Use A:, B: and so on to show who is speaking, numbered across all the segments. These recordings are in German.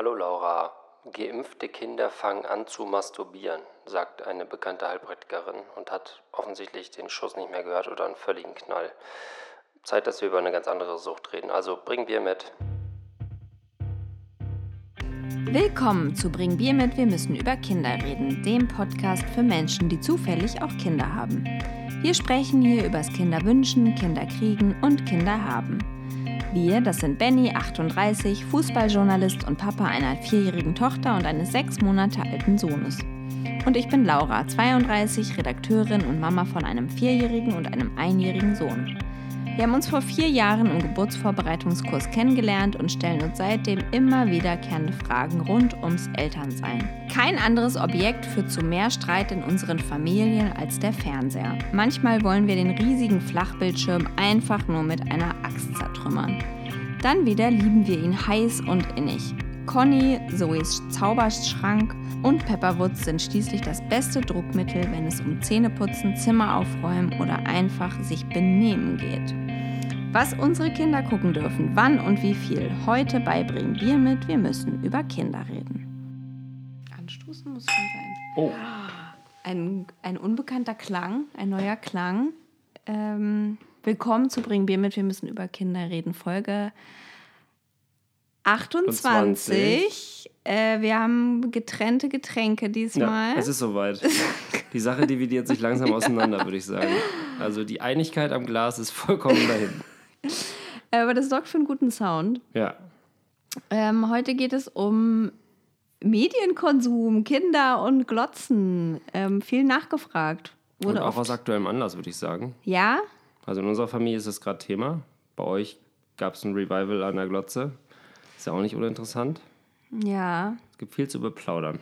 A: Hallo Laura, geimpfte Kinder fangen an zu masturbieren, sagt eine bekannte Heilpraktikerin und hat offensichtlich den Schuss nicht mehr gehört oder einen völligen Knall. Zeit, dass wir über eine ganz andere Sucht reden. Also bring Bier mit.
B: Willkommen zu Bring Bier mit, wir müssen über Kinder reden, dem Podcast für Menschen, die zufällig auch Kinder haben. Wir sprechen hier übers Kinderwünschen, Kinderkriegen und Kinderhaben. Wir, das sind Benny, 38, Fußballjournalist und Papa einer vierjährigen Tochter und eines sechs Monate alten Sohnes. Und ich bin Laura, 32, Redakteurin und Mama von einem vierjährigen und einem einjährigen Sohn. Wir haben uns vor vier Jahren im Geburtsvorbereitungskurs kennengelernt und stellen uns seitdem immer wiederkehrende Fragen rund ums Elternsein. Kein anderes Objekt führt zu mehr Streit in unseren Familien als der Fernseher. Manchmal wollen wir den riesigen Flachbildschirm einfach nur mit einer Axt zertrümmern. Dann wieder lieben wir ihn heiß und innig. Conny, Zoes Zauberschrank und Pepperwoods sind schließlich das beste Druckmittel, wenn es um Zähneputzen, Zimmer aufräumen oder einfach sich benehmen geht. Was unsere Kinder gucken dürfen, wann und wie viel, heute beibringen wir mit, wir müssen über Kinder reden. Anstoßen muss schon sein.
A: Oh.
B: Ein, ein unbekannter Klang, ein neuer Klang. Ähm, willkommen zu Bring Bier mit, wir müssen über Kinder reden. Folge 28. Äh, wir haben getrennte Getränke diesmal.
A: Ja, es ist soweit. Die Sache dividiert sich langsam auseinander, würde ich sagen. Also die Einigkeit am Glas ist vollkommen dahin.
B: Aber das sorgt für einen guten Sound.
A: Ja.
B: Ähm, heute geht es um Medienkonsum, Kinder und Glotzen. Ähm, viel nachgefragt.
A: Wurde und auch aus aktuellem Anlass, würde ich sagen.
B: Ja?
A: Also in unserer Familie ist das gerade Thema. Bei euch gab es ein Revival an der Glotze. Ist ja auch nicht uninteressant.
B: Ja.
A: Es gibt viel zu beplaudern.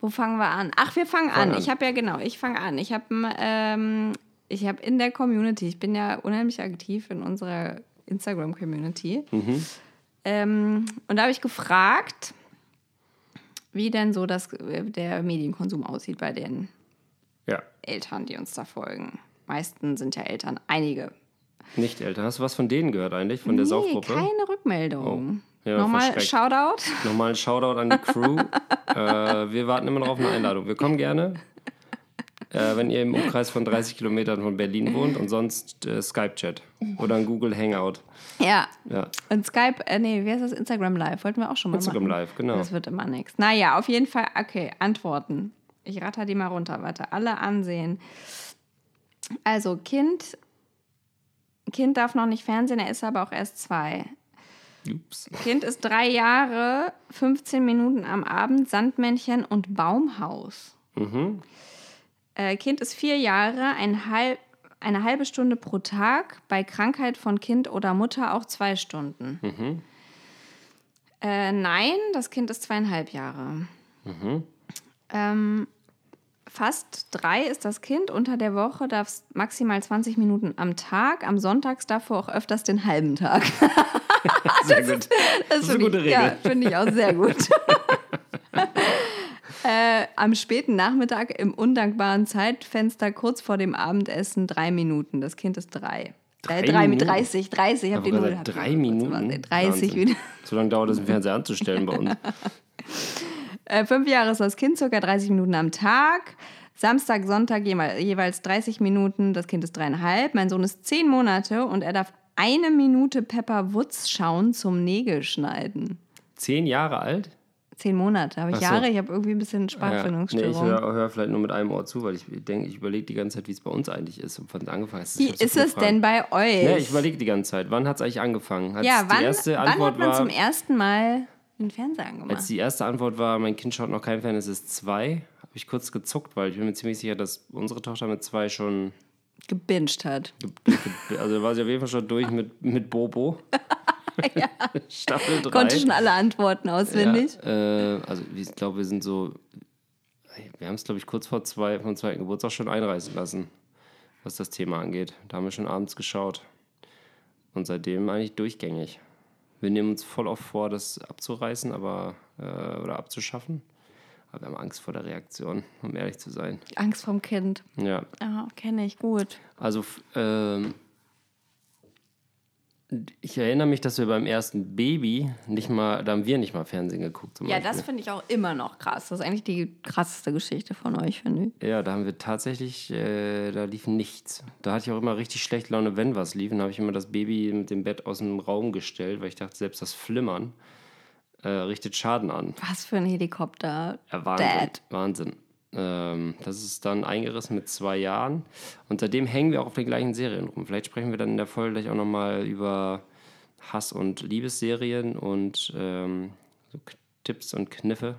B: Wo fangen wir an? Ach, wir fangen Fang an. an. Ich habe ja genau, ich fange an. Ich habe ähm, ich habe in der Community, ich bin ja unheimlich aktiv in unserer Instagram-Community. Mhm. Ähm, und da habe ich gefragt, wie denn so das, der Medienkonsum aussieht bei den
A: ja.
B: Eltern, die uns da folgen. Meisten sind ja Eltern, einige.
A: Nicht Eltern. Hast du was von denen gehört eigentlich, von der
B: nee,
A: Saufgruppe?
B: keine Rückmeldung.
A: Oh. Ja,
B: Nochmal ein Shoutout.
A: Nochmal ein Shoutout an die Crew. äh, wir warten immer noch auf eine Einladung. Wir kommen gerne. Äh, wenn ihr im Umkreis von 30 Kilometern von Berlin wohnt und sonst äh, Skype-Chat oder ein Google Hangout.
B: Ja.
A: ja.
B: Und Skype, äh, nee, wie heißt das? Instagram Live. Wollten wir auch schon mal
A: Instagram
B: machen.
A: Live, genau.
B: Das wird immer nichts. Naja, auf jeden Fall, okay, Antworten. Ich ratter die mal runter, warte. Alle ansehen. Also, Kind, Kind darf noch nicht Fernsehen, er ist aber auch erst zwei.
A: Ups.
B: Kind ist drei Jahre, 15 Minuten am Abend, Sandmännchen und Baumhaus.
A: Mhm.
B: Äh, kind ist vier Jahre, ein halb, eine halbe Stunde pro Tag, bei Krankheit von Kind oder Mutter auch zwei Stunden.
A: Mhm.
B: Äh, nein, das Kind ist zweieinhalb Jahre.
A: Mhm.
B: Ähm, fast drei ist das Kind. Unter der Woche darf es maximal 20 Minuten am Tag. Am Sonntags davor auch öfters den halben Tag.
A: gut. Ist, das, das ist eine gute Regel.
B: Ja, finde ich auch sehr gut. äh, am späten Nachmittag im undankbaren Zeitfenster kurz vor dem Abendessen drei Minuten. Das Kind ist drei.
A: Drei,
B: äh, drei
A: Minuten?
B: mit 30, 30. Hab
A: die Null, gesagt, drei Minuten?
B: 30 wieder.
A: So lange dauert es, den Fernseher anzustellen bei uns.
B: äh, fünf Jahre ist das Kind, circa 30 Minuten am Tag. Samstag, Sonntag jeweils 30 Minuten. Das Kind ist dreieinhalb. Mein Sohn ist zehn Monate und er darf eine Minute Pepper Woods schauen zum Nägelschneiden.
A: Zehn Jahre alt?
B: Zehn Monate. Habe ich so. Jahre? Ich habe irgendwie ein bisschen Sprachfindungsstörung.
A: Ja, nee, ich höre hör vielleicht nur mit einem Ohr zu, weil ich denke, ich überlege die ganze Zeit, wie es bei uns eigentlich ist und wann angefangen ist.
B: Wie ist es Fragen. denn bei euch?
A: Ja, ich überlege die ganze Zeit. Wann hat es eigentlich angefangen? Hat's
B: ja, wann, wann hat man
A: war,
B: zum ersten Mal den Fernseher angemacht?
A: Als die erste Antwort war, mein Kind schaut noch kein Fernseher, es ist zwei, habe ich kurz gezuckt, weil ich bin mir ziemlich sicher, dass unsere Tochter mit zwei schon
B: gebinged hat.
A: Also war sie auf jeden Fall schon durch mit, mit Bobo.
B: ja.
A: Staffel 3.
B: Konnte schon alle Antworten auswendig.
A: Ja, äh, also ich glaube, wir sind so, wir haben es, glaube ich, kurz vor zwei, vom zweiten Geburtstag schon einreißen lassen, was das Thema angeht. Da haben wir schon abends geschaut. Und seitdem eigentlich durchgängig. Wir nehmen uns voll oft vor, das abzureißen aber, äh, oder abzuschaffen. Aber wir haben Angst vor der Reaktion, um ehrlich zu sein.
B: Angst vom Kind.
A: Ja.
B: Ja, kenne ich gut.
A: Also, ähm, Ich erinnere mich, dass wir beim ersten Baby nicht mal, da haben wir nicht mal Fernsehen geguckt.
B: Ja,
A: Beispiel.
B: das finde ich auch immer noch krass. Das ist eigentlich die krasseste Geschichte von euch, finde ich.
A: Ja, da haben wir tatsächlich, äh, da lief nichts. Da hatte ich auch immer richtig schlecht Laune, wenn was lief. Dann habe ich immer das Baby mit dem Bett aus dem Raum gestellt, weil ich dachte, selbst das Flimmern äh, richtet Schaden an.
B: Was für ein Helikopter.
A: Ja, Wahnsinn.
B: Dad.
A: Wahnsinn. Ähm, das ist dann eingerissen mit zwei Jahren. Und seitdem hängen wir auch auf den gleichen Serien rum. Vielleicht sprechen wir dann in der Folge gleich auch nochmal über Hass- und Liebesserien und ähm, so Tipps und Kniffe.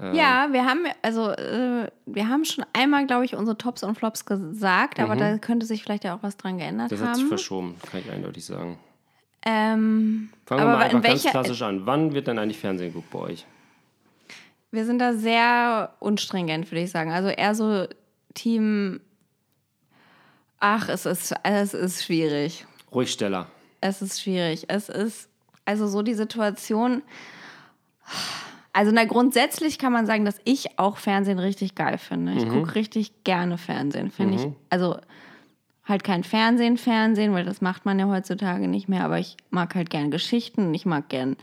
A: Ähm.
B: Ja, wir haben also äh, wir haben schon einmal, glaube ich, unsere Tops und Flops gesagt, aber da könnte sich vielleicht ja auch was dran geändert
A: Mhm. Das hat sich
B: haben.
A: verschoben, kann ich eindeutig sagen.
B: Ähm,
A: Fangen wir mal
B: in
A: einfach ganz klassisch an. Wann wird denn eigentlich Fernsehen geguckt bei euch?
B: Wir sind da sehr unstringent, würde ich sagen. Also eher so Team. Ach, es ist, es ist schwierig.
A: Ruhigsteller.
B: Es ist schwierig. Es ist also so die Situation. Also na, grundsätzlich kann man sagen, dass ich auch Fernsehen richtig geil finde. Ich gucke richtig gerne Fernsehen, finde ich. Also halt kein Fernsehen, Fernsehen, weil das macht man ja heutzutage nicht mehr. Aber ich mag halt gern Geschichten. Ich mag gern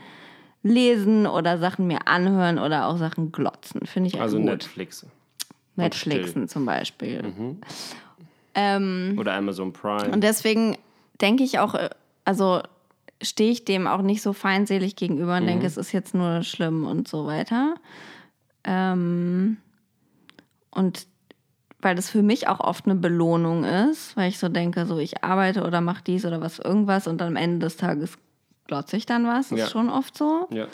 B: lesen oder Sachen mir anhören oder auch Sachen glotzen. Finde ich
A: Also
B: gut.
A: Netflix.
B: Netflixen zum Beispiel.
A: Oder Amazon Prime.
B: Und deswegen denke ich auch, äh, also stehe ich dem auch nicht so feindselig gegenüber und denke, es ist jetzt nur schlimm und so weiter. Ähm, und weil das für mich auch oft eine Belohnung ist, weil ich so denke, so ich arbeite oder mache dies oder was irgendwas und dann am Ende des Tages glotze ich dann was. Das
A: Ja.
B: ist schon oft so.
A: ja.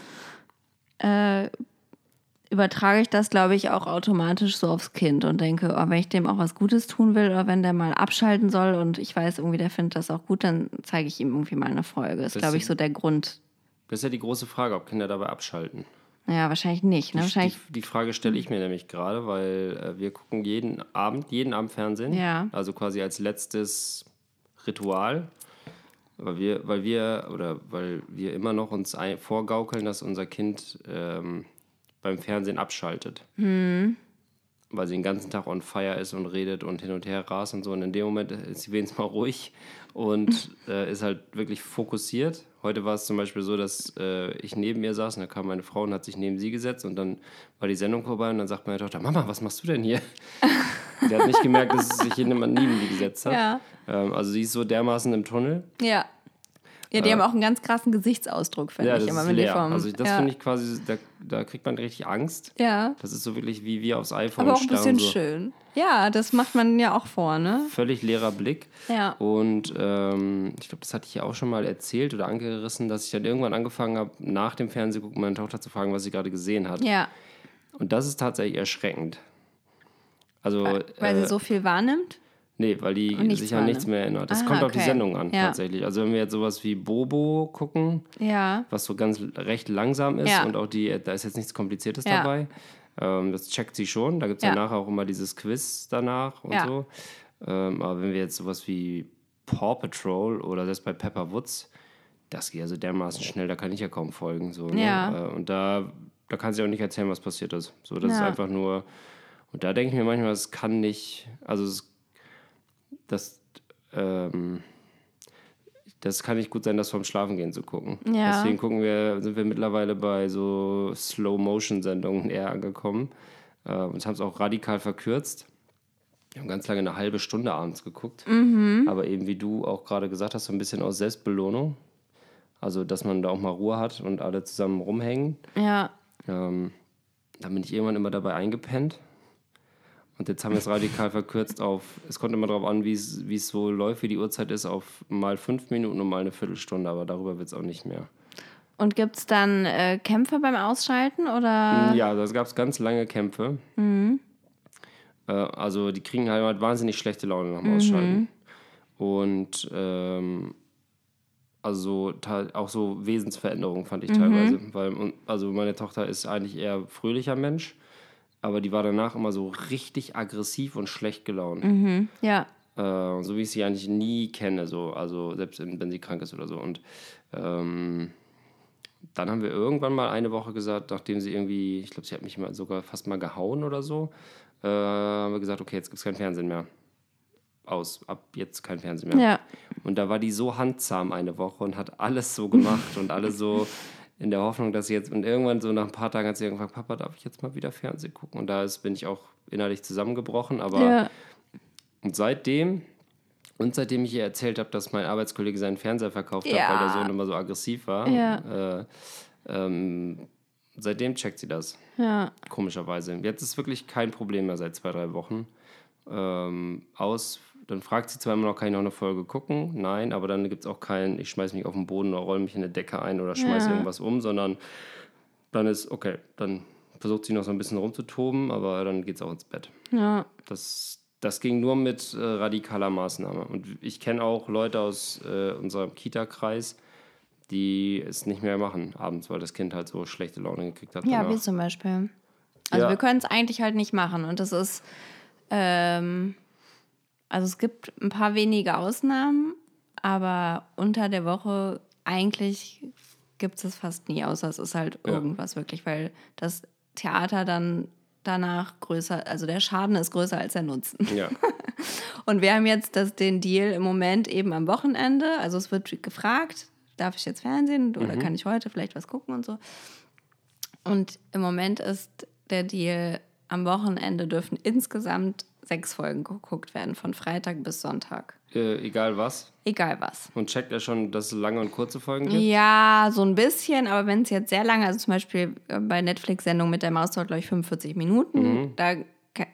B: Übertrage ich das, glaube ich, auch automatisch so aufs Kind und denke, oh, wenn ich dem auch was Gutes tun will oder wenn der mal abschalten soll und ich weiß irgendwie, der findet das auch gut, dann zeige ich ihm irgendwie mal eine Folge. Das ist, glaube ich, so der Grund.
A: Das ist ja die große Frage, ob Kinder dabei abschalten.
B: Naja, wahrscheinlich nicht. Ne?
A: Die,
B: Wahrscheinlich,
A: die, die Frage stelle ich mir nämlich gerade, weil äh, wir gucken jeden Abend, jeden Abend Fernsehen.
B: Ja.
A: Also quasi als letztes Ritual. Weil wir, weil wir, oder weil wir immer noch uns ein, vorgaukeln, dass unser Kind ähm, beim Fernsehen abschaltet. Weil sie den ganzen Tag on fire ist und redet und hin und her rast und so. Und in dem Moment ist sie wenigstens mal ruhig und äh, ist halt wirklich fokussiert. Heute war es zum Beispiel so, dass äh, ich neben ihr saß und da kam meine Frau und hat sich neben sie gesetzt und dann war die Sendung vorbei und dann sagt meine Tochter, Mama, was machst du denn hier? Die hat nicht gemerkt, dass sich jemand neben die gesetzt hat.
B: Ja.
A: Ähm, also sie ist so dermaßen im Tunnel.
B: ja. Ja, die haben auch einen ganz krassen Gesichtsausdruck, finde
A: Ja,
B: ich
A: das
B: immer,
A: ist
B: wenn die
A: leer.
B: vom.
A: Also das
B: ja.
A: finde ich quasi, da, da kriegt man richtig Angst.
B: Ja.
A: Das ist so wirklich wie wir aufs iPhone
B: Aber auch ein bisschen
A: so
B: schön. Ja, das macht man ja auch vor, ne?
A: Völlig leerer Blick.
B: Ja.
A: Und ähm, ich glaube, das hatte ich ja auch schon mal erzählt oder angerissen, dass ich dann irgendwann angefangen habe, nach dem Fernsehgucken meine Tochter zu fragen, was sie gerade gesehen hat.
B: Ja.
A: Und das ist tatsächlich erschreckend. Also,
B: Weil
A: äh,
B: sie so viel wahrnimmt.
A: nee, weil die
B: nichts
A: sich an nichts mehr erinnert. Das
B: Ah,
A: kommt auf die
B: okay.
A: Sendung an,
B: Ja.
A: tatsächlich. Also, wenn wir jetzt sowas wie Bobo gucken,
B: Ja.
A: was so ganz recht langsam ist
B: Ja.
A: und auch die, da ist jetzt nichts Kompliziertes dabei. Ähm, das checkt sie schon. Da gibt es ja. Nachher auch immer dieses Quiz danach und so. Ähm, aber wenn wir jetzt sowas wie Paw Patrol oder selbst bei Pepper Woods, das geht ja so dermaßen schnell, da kann ich ja kaum folgen. So, ne? Äh, Und da, da kann sie auch nicht erzählen, was passiert ist. So, das ist einfach nur. Und da denke ich mir manchmal, es kann nicht, also es, das, ähm, das kann nicht gut sein, das vorm Schlafengehen zu gucken.
B: Ja.
A: Deswegen gucken wir, sind wir mittlerweile bei so Slow-Motion-Sendungen eher angekommen. Äh, und haben es auch radikal verkürzt. Wir haben ganz lange eine halbe Stunde abends geguckt.
B: Mhm.
A: Aber eben wie du auch gerade gesagt hast, so ein bisschen aus Selbstbelohnung. Also, dass man da auch mal Ruhe hat und alle zusammen rumhängen.
B: Ja.
A: Ähm, dann bin ich irgendwann immer dabei eingepennt. Und jetzt haben wir es radikal verkürzt auf, es kommt immer darauf an, wie es so läuft, wie die Uhrzeit ist, auf mal fünf Minuten und mal eine Viertelstunde, aber darüber wird es auch nicht mehr.
B: Und gibt es dann äh, Kämpfe beim Ausschalten oder?
A: Ja, da gab es ganz lange Kämpfe. Äh, also die kriegen halt wahnsinnig schlechte Laune nach dem Ausschalten. Und ähm, also auch so Wesensveränderungen fand ich teilweise. Weil, also meine Tochter ist eigentlich eher fröhlicher Mensch, aber die war danach immer so richtig aggressiv und schlecht gelaunt.
B: Ja.
A: Äh, so wie ich sie eigentlich nie kenne, so, also selbst wenn sie krank ist oder so. Und ähm, dann haben wir irgendwann mal eine Woche gesagt, nachdem sie irgendwie, ich glaube, sie hat mich mal sogar fast mal gehauen oder so, äh, haben wir gesagt, okay, jetzt gibt es kein Fernsehen mehr. aus, ab jetzt kein Fernsehen mehr.
B: Ja.
A: Und da war die so handzahm eine Woche und hat alles so gemacht und alles so in der Hoffnung, dass sie jetzt, und irgendwann so nach ein paar Tagen hat sie irgendwann, Papa, darf ich jetzt mal wieder Fernsehen gucken? Und da ist, bin ich auch innerlich zusammengebrochen, aber
B: Ja.
A: und seitdem, und seitdem ich ihr erzählt habe, dass mein Arbeitskollege seinen Fernseher verkauft hat,
B: Ja.
A: weil der Sohn immer so aggressiv war,
B: Ja.
A: äh, ähm, seitdem checkt sie das,
B: Ja.
A: komischerweise. Jetzt ist wirklich kein Problem mehr seit zwei, drei Wochen. Ähm, aus, dann fragt sie zwar immer noch, kann ich noch eine Folge gucken? Nein, aber dann gibt es auch kein, ich schmeiß mich auf den Boden oder roll mich in eine Decke ein oder schmeiße
B: Ja.
A: irgendwas um, sondern dann ist, okay, dann versucht sie noch so ein bisschen rumzutoben, aber dann geht es auch ins Bett.
B: Ja.
A: Das, das ging nur mit äh, radikaler Maßnahme. Und ich kenne auch Leute aus äh, unserem Kita-Kreis, die es nicht mehr machen abends, weil das Kind halt so schlechte Laune gekriegt hat.
B: Ja,
A: danach.
B: wir zum Beispiel. Also
A: Ja.
B: wir können es eigentlich halt nicht machen. Und das ist, ähm, also es gibt ein paar wenige Ausnahmen, aber unter der Woche eigentlich gibt es fast nie, außer es ist halt
A: Ja.
B: irgendwas wirklich, weil das Theater dann danach größer, also der Schaden ist größer als der Nutzen.
A: ja.
B: Und wir haben jetzt das, den Deal im Moment eben am Wochenende. Also es wird gefragt, darf ich jetzt Fernsehen oder kann ich heute vielleicht was gucken und so. Und im Moment ist der Deal, am Wochenende dürfen insgesamt sechs Folgen geguckt werden, von Freitag bis Sonntag.
A: Äh, egal was.
B: Egal was.
A: Und checkt er schon, dass es lange und kurze Folgen gibt?
B: Ja, so ein bisschen, aber wenn es jetzt sehr lange, also zum Beispiel äh, bei Netflix-Sendungen mit der Maus dauert, glaube ich, 45 Minuten, da ka-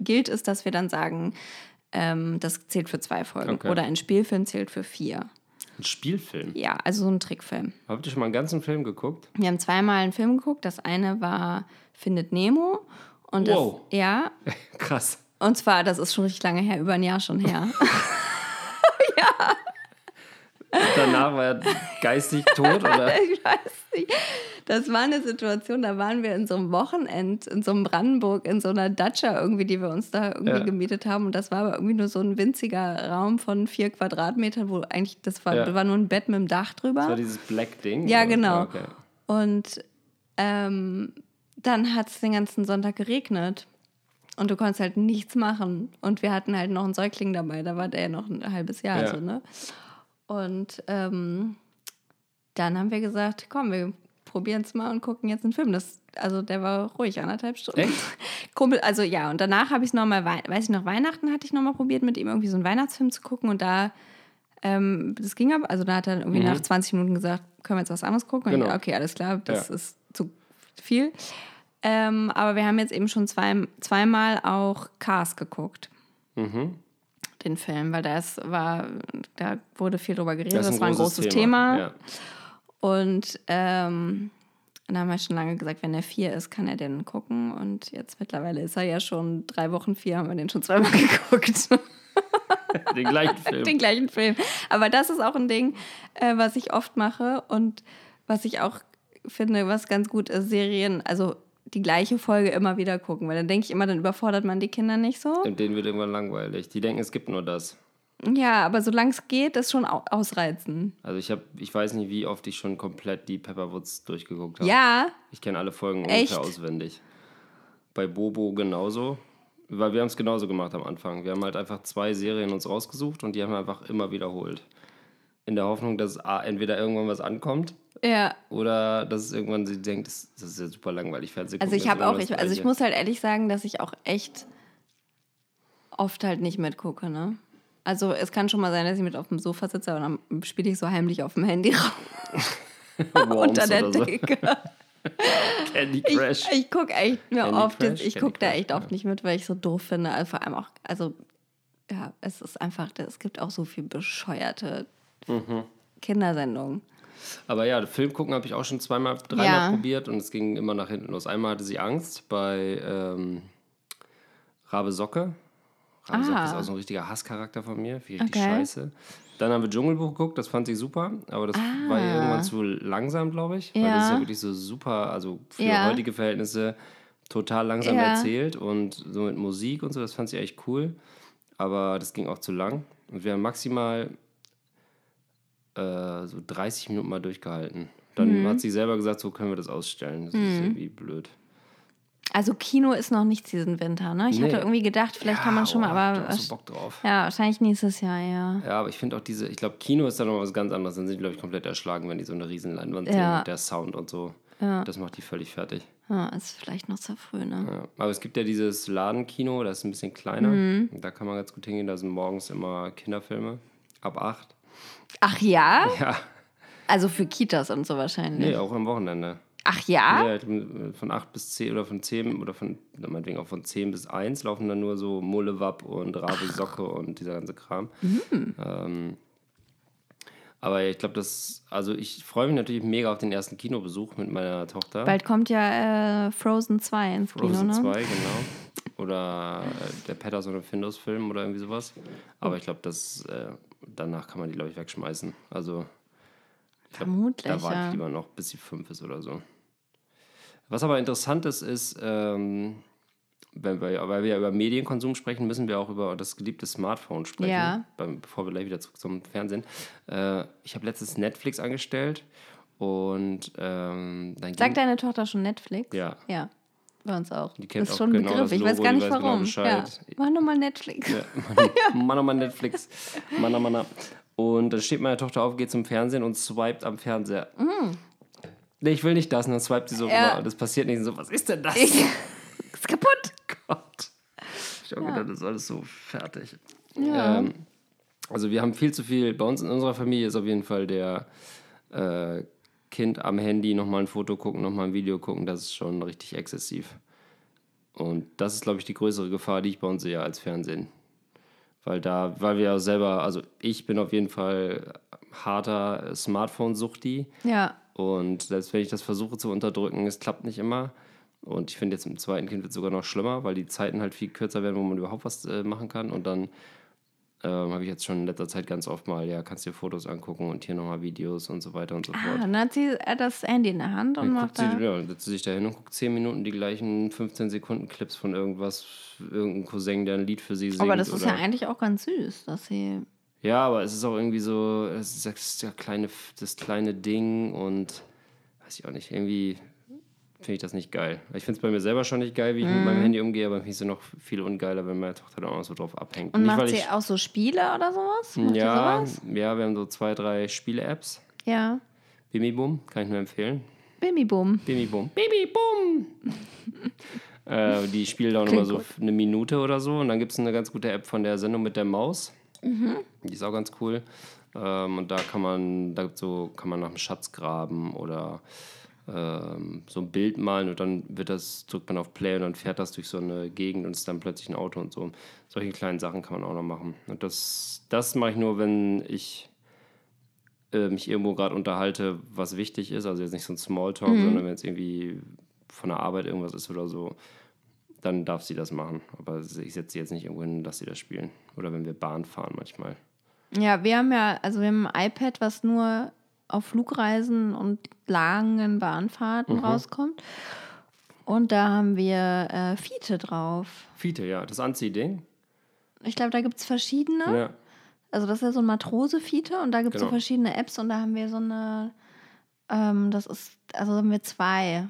B: gilt es, dass wir dann sagen, ähm, das zählt für zwei Folgen.
A: Okay.
B: Oder ein Spielfilm zählt für vier.
A: Ein Spielfilm.
B: Ja, also so ein Trickfilm.
A: Habt ihr schon mal einen ganzen Film geguckt?
B: Wir haben zweimal einen Film geguckt. Das eine war Findet Nemo. Und das,
A: Wow.
B: ja,
A: Krass.
B: Und zwar, das ist schon richtig lange her, über ein Jahr schon her.
A: Danach war er geistig tot, oder?
B: ich weiß nicht. Das war eine Situation, da waren wir in so einem Wochenend, in so einem Brandenburg, in so einer Datscha irgendwie, die wir uns da irgendwie
A: Ja.
B: gemietet haben. Und das war aber irgendwie nur so ein winziger Raum von vier Quadratmetern, wo eigentlich, das war,
A: Ja.
B: war nur ein Bett mit dem Dach drüber.
A: Das war dieses Black-Ding?
B: Ja, genau.
A: Okay.
B: Und ähm, dann hat es den ganzen Sonntag geregnet. Und du konntest halt nichts machen. Und wir hatten halt noch einen Säugling dabei, da war der ja noch ein halbes Jahr.
A: Ja.
B: So, ne? Und ähm, dann haben wir gesagt, komm, wir probieren es mal und gucken jetzt einen Film. Das, also der war ruhig, anderthalb Stunden.
A: Echt?
B: Kumpel, also ja, und danach habe ich es nochmal, weiß ich noch, Weihnachten hatte ich nochmal probiert, mit ihm irgendwie so einen Weihnachtsfilm zu gucken. Und da, ähm, das ging aber, also da hat er irgendwie nach 20 Minuten gesagt, können wir jetzt was anderes gucken? Und
A: Mhm. Genau.
B: ich, okay, alles klar, das
A: Ja.
B: ist zu viel. Ähm, aber wir haben jetzt eben schon zwei, zweimal auch Cars geguckt.
A: Mhm.
B: Den Film, weil das war, da wurde viel drüber geredet. Das,
A: ein
B: war ein
A: großes
B: großes Thema.
A: Ja.
B: Und ähm, dann haben wir schon lange gesagt, wenn er vier ist, kann er den gucken. Und jetzt mittlerweile ist er ja schon drei Wochen vier, haben wir den schon zweimal geguckt.
A: Den gleichen Film.
B: den gleichen Film. Aber das ist auch ein Ding, äh, was ich oft mache und was ich auch finde, was ganz gut ist, Serien, also die gleiche Folge immer wieder gucken. Weil dann denke ich immer, dann überfordert man die Kinder nicht so.
A: Und denen wird irgendwann langweilig. Die denken, es gibt nur das.
B: Ja, aber solange es geht, ist schon au ausreizen.
A: Also ich habe, ich weiß nicht, wie oft ich schon komplett die Pepperwoods durchgeguckt habe.
B: Ja,
A: Ich kenne alle Folgen
B: Echt?
A: ungefähr auswendig. Bei Bobo genauso. Weil wir haben es genauso gemacht am Anfang. Wir haben halt einfach zwei Serien uns rausgesucht und die haben wir einfach immer wiederholt. In der Hoffnung, dass A, entweder irgendwann was ankommt
B: ja.
A: oder dass es irgendwann sie denkt, das, das ist ja super langweilig, Fernsehen
B: Also ich habe auch, ich, also ich muss halt ehrlich sagen, dass ich auch echt oft halt nicht mitgucke, ne? Also es kann schon mal sein, dass ich mit auf dem Sofa sitze und dann spiele ich so heimlich auf dem Handy unter der
A: so.
B: Decke.
A: Candy
B: Ich,
A: Crush.
B: ich gucke echt mir
A: Candy
B: oft,
A: Crush,
B: ich gucke da echt oft
A: ja.
B: nicht mit, weil ich so doof finde. Also vor allem auch, also ja, es ist einfach, es gibt auch so viel bescheuerte
A: Mhm.
B: Kindersendungen.
A: Aber ja, Film gucken habe ich auch schon zweimal, dreimal
B: Ja.
A: probiert und es ging immer nach hinten los. Einmal hatte sie Angst bei ähm, Rabe Socke. Rabe Socke
B: Ah.
A: ist auch so ein richtiger Hasscharakter von mir, wie richtig
B: Okay.
A: scheiße. Dann haben wir Dschungelbuch geguckt, das fand sie super, aber das war ihr irgendwann zu langsam, glaube ich. Weil das ist
B: Ah. Ja.
A: ja wirklich so super, also für
B: Ja.
A: heutige Verhältnisse total langsam
B: Ja.
A: erzählt und so mit Musik und so, das fand sie echt cool. Aber das ging auch zu lang. Und wir haben maximal äh, so 30 Minuten mal durchgehalten. Dann
B: Mhm.
A: hat sie selber gesagt, so können wir das ausstellen. Das ist irgendwie blöd.
B: Also Kino ist noch nichts diesen Winter, ne? Ich
A: Nee.
B: hatte irgendwie gedacht, vielleicht kann man schon mal,
A: oh, hab
B: aber
A: ich so Bock drauf.
B: ja, wahrscheinlich nächstes Jahr, ja.
A: Ja, aber ich finde auch diese, ich glaube, Kino ist dann noch was ganz anderes. Dann sind die, glaube ich, komplett erschlagen, wenn die so eine riesen Leinwand sehen
B: Ja.
A: und der Sound und so.
B: Ja.
A: Das macht die völlig fertig.
B: ja ist vielleicht noch zu früh, ne?
A: Ja. Aber es gibt ja dieses Ladenkino, das ist ein bisschen kleiner.
B: Mhm.
A: Da kann man ganz gut hingehen. Da sind morgens immer Kinderfilme ab 8.
B: Ach ja?
A: Ja,
B: Also für Kitas und so wahrscheinlich.
A: nee, auch am Wochenende.
B: Ach ja?
A: Ja, halt von 8 bis 10 oder von 10 oder von, meinetwegen auch von 10 bis 1 laufen dann nur so Mullewap und Rabe Socke und dieser ganze Kram.
B: Mhm.
A: Ähm, aber ich glaube, das, also ich freue mich natürlich mega auf den ersten Kinobesuch mit meiner Tochter.
B: Bald kommt ja äh, Frozen 2 ins Kino,
A: Frozen
B: ne?
A: 2, genau. Oder äh, der Patterson und Findus Film oder irgendwie sowas. Aber ich glaube, das äh, danach kann man die, glaube ich, wegschmeißen. Also glaub,
B: Vermutlich,
A: da warte
B: ja.
A: ich lieber noch, bis sie fünf ist oder so. Was aber interessant ist, ist, ähm, wenn wir, weil wir ja über Medienkonsum sprechen, müssen wir auch über das geliebte Smartphone sprechen,
B: Ja.
A: bevor wir gleich wieder zurück zum Fernsehen. Äh, ich habe letztens Netflix angestellt und ähm, dann
B: Sagt deine Tochter schon Netflix?
A: Ja.
B: Ja. Bei uns auch.
A: Die kennt
B: das ist
A: auch
B: schon ein
A: genau
B: Begriff.
A: das
B: ich weiß gar nicht
A: weiß genau
B: warum. ja.
A: Bescheid.
B: Mach nochmal Netflix.
A: Mann, oh Mann, Netflix. Mann, Mann. Und dann steht meine Tochter auf, geht zum Fernsehen und swiped am Fernseher. Nee, ich will nicht das. Und dann swiped sie so
B: Ja.
A: das passiert nicht. Und so, was ist denn das?
B: ist kaputt.
A: Gott. Ich habe gedacht, das ist alles so fertig.
B: Ja.
A: Ähm, also wir haben viel zu viel, bei uns in unserer Familie ist auf jeden Fall der äh, Kind am Handy nochmal ein Foto gucken, nochmal ein Video gucken, das ist schon richtig exzessiv. Und das ist, glaube ich, die größere Gefahr, die ich bei uns sehe als Fernsehen. Weil da, weil wir ja selber, also ich bin auf jeden Fall harter Smartphone-Suchti.
B: Ja.
A: Und selbst wenn ich das versuche zu unterdrücken, es klappt nicht immer. Und ich finde jetzt im zweiten Kind wird es sogar noch schlimmer, weil die Zeiten halt viel kürzer werden, wo man überhaupt was äh, machen kann. Und dann ähm, habe ich jetzt schon in letzter Zeit ganz oft mal, ja, kannst dir Fotos angucken und hier nochmal Videos und so weiter und so
B: Ah,
A: fort.
B: dann hat sie äh, das Handy in der Hand und
A: Dann
B: macht
A: sie,
B: da.
A: ja, dann setzt sie sich da hin und guckt 10 Minuten die gleichen 15 Sekunden Clips von irgendwas, irgendein Cousin, der ein Lied für sie singt.
B: Aber das ist ja eigentlich auch ganz süß, dass sie.
A: Ja, aber es ist auch irgendwie so, es ist das kleine, das kleine Ding und weiß ich auch nicht, irgendwie finde ich das nicht geil. Ich finde es bei mir selber schon nicht geil, wie ich mit
B: Mhm.
A: meinem Handy umgehe, aber finde ich es noch viel ungeiler, wenn meine Tochter da auch noch so drauf abhängt.
B: Und
A: nicht,
B: macht sie
A: ich,
B: auch so Spiele oder sowas? Macht
A: ja,
B: sowas?
A: ja, wir haben so zwei, drei Spiele-Apps.
B: Ja.
A: Bimi Boom, kann ich nur empfehlen.
B: Babyboom.
A: Bimi Boom. Bimi Boom! äh, die spielen auch immer so
B: gut.
A: eine Minute oder so. Und dann gibt es eine ganz gute App von der Sendung mit der Maus. Die ist auch ganz cool. Ähm, und da kann man, da gibt's so, kann man nach dem Schatz graben oder ähm, so ein Bild malen und dann wird das, drückt man auf Play und dann fährt das durch so eine Gegend und ist dann plötzlich ein Auto und so. Solche kleinen Sachen kann man auch noch machen. Und das, das mache ich nur, wenn ich äh, mich irgendwo gerade unterhalte, was wichtig ist. Also jetzt nicht so ein Smalltalk, sondern wenn es irgendwie von der Arbeit irgendwas ist oder so, dann darf sie das machen. Aber ich setze sie jetzt nicht irgendwo hin, dass sie das spielen. Oder wenn wir Bahn fahren manchmal.
B: Ja, wir haben ja, also wir haben ein iPad, was nur auf Flugreisen und langen Bahnfahrten
A: Mhm.
B: rauskommt. Und da haben wir äh, Fiete drauf.
A: Fiete, ja, das Anziehding.
B: Ich glaube, da gibt es verschiedene.
A: Ja.
B: Also das ist ja so ein Matrose-Fiete und da gibt es
A: Genau.
B: so verschiedene Apps und da haben wir so eine, ähm, das ist, also haben wir zwei.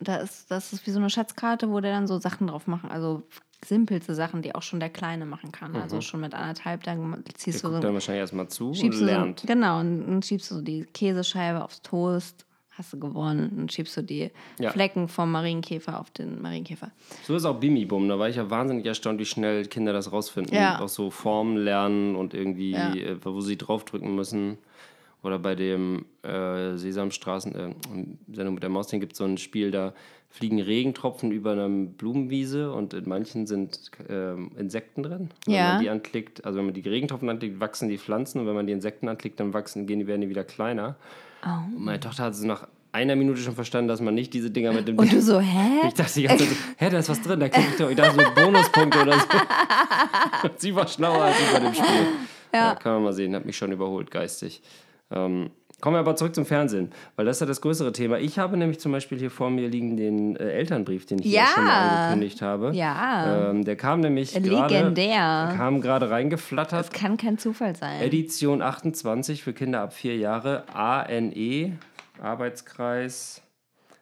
B: Da ist, das ist wie so eine Schatzkarte, wo der dann so Sachen drauf machen, also simpelste Sachen, die auch schon der Kleine machen kann. Also schon mit anderthalb, dann
A: Mhm. Der
B: ziehst du so,
A: dann wahrscheinlich erstmal zu und lernt.
B: so, genau, und dann schiebst du so die Käsescheibe aufs Toast, hast du gewonnen, und schiebst du die
A: Ja.
B: Flecken vom Marienkäfer auf den Marienkäfer.
A: So ist auch Bimi Bum. Da war ich ja wahnsinnig erstaunt, wie schnell Kinder das rausfinden.
B: Ja.
A: Auch so Formen lernen und irgendwie,
B: Ja.
A: äh, wo sie draufdrücken müssen. Oder bei dem äh, Sesamstraßen, äh, Sendung mit der Maus, gibt es so ein Spiel, da fliegen Regentropfen über einer Blumenwiese und in manchen sind ähm, Insekten drin. Wenn
B: Ja.
A: man die anklickt, also wenn man die Regentropfen anklickt, wachsen die Pflanzen und wenn man die Insekten anklickt, dann wachsen, gehen die, werden die wieder kleiner.
B: Oh.
A: Meine Tochter hat es nach einer Minute schon verstanden, dass man nicht diese Dinger mit dem
B: Und du so, hä?
A: ich dachte die ganze Zeit, so, hä, da ist was drin, da krieg ich doch, ich dachte so Bonuspunkte oder so. Und sie war schlauer als ich bei dem Spiel. Ja. kann man mal sehen, hat mich schon überholt, geistig. Ähm, kommen wir aber zurück zum Fernsehen, weil das ist ja das größere Thema. Ich habe nämlich zum Beispiel hier vor mir liegen den äh, Elternbrief, den ich
B: Ja.
A: schon mal angekündigt habe.
B: Ja.
A: Ähm, der kam nämlich gerade,
B: Legendär.
A: kam gerade reingeflattert.
B: Das kann kein Zufall sein.
A: Edition 28 für Kinder ab vier Jahre, ANE, Arbeitskreis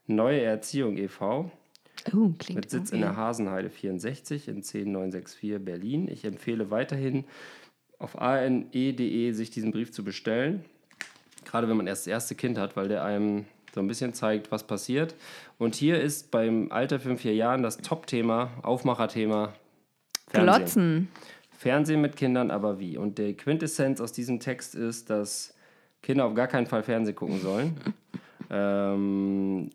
A: Neue Erziehung e e.V.
B: Oh, klingt
A: Mit Sitz in der Hasenheide 64 in 10964 Berlin. Ich empfehle weiterhin auf ane.de sich diesen Brief zu bestellen. Gerade wenn man erst das erste Kind hat, weil der einem so ein bisschen zeigt, was passiert. Und hier ist beim Alter von vier Jahren das Top-Thema, Aufmacherthema Fernsehen.
B: Glotzen.
A: Fernsehen mit Kindern, aber wie? Und die Quintessenz aus diesem Text ist, dass Kinder auf gar keinen Fall Fernsehen gucken sollen. ähm,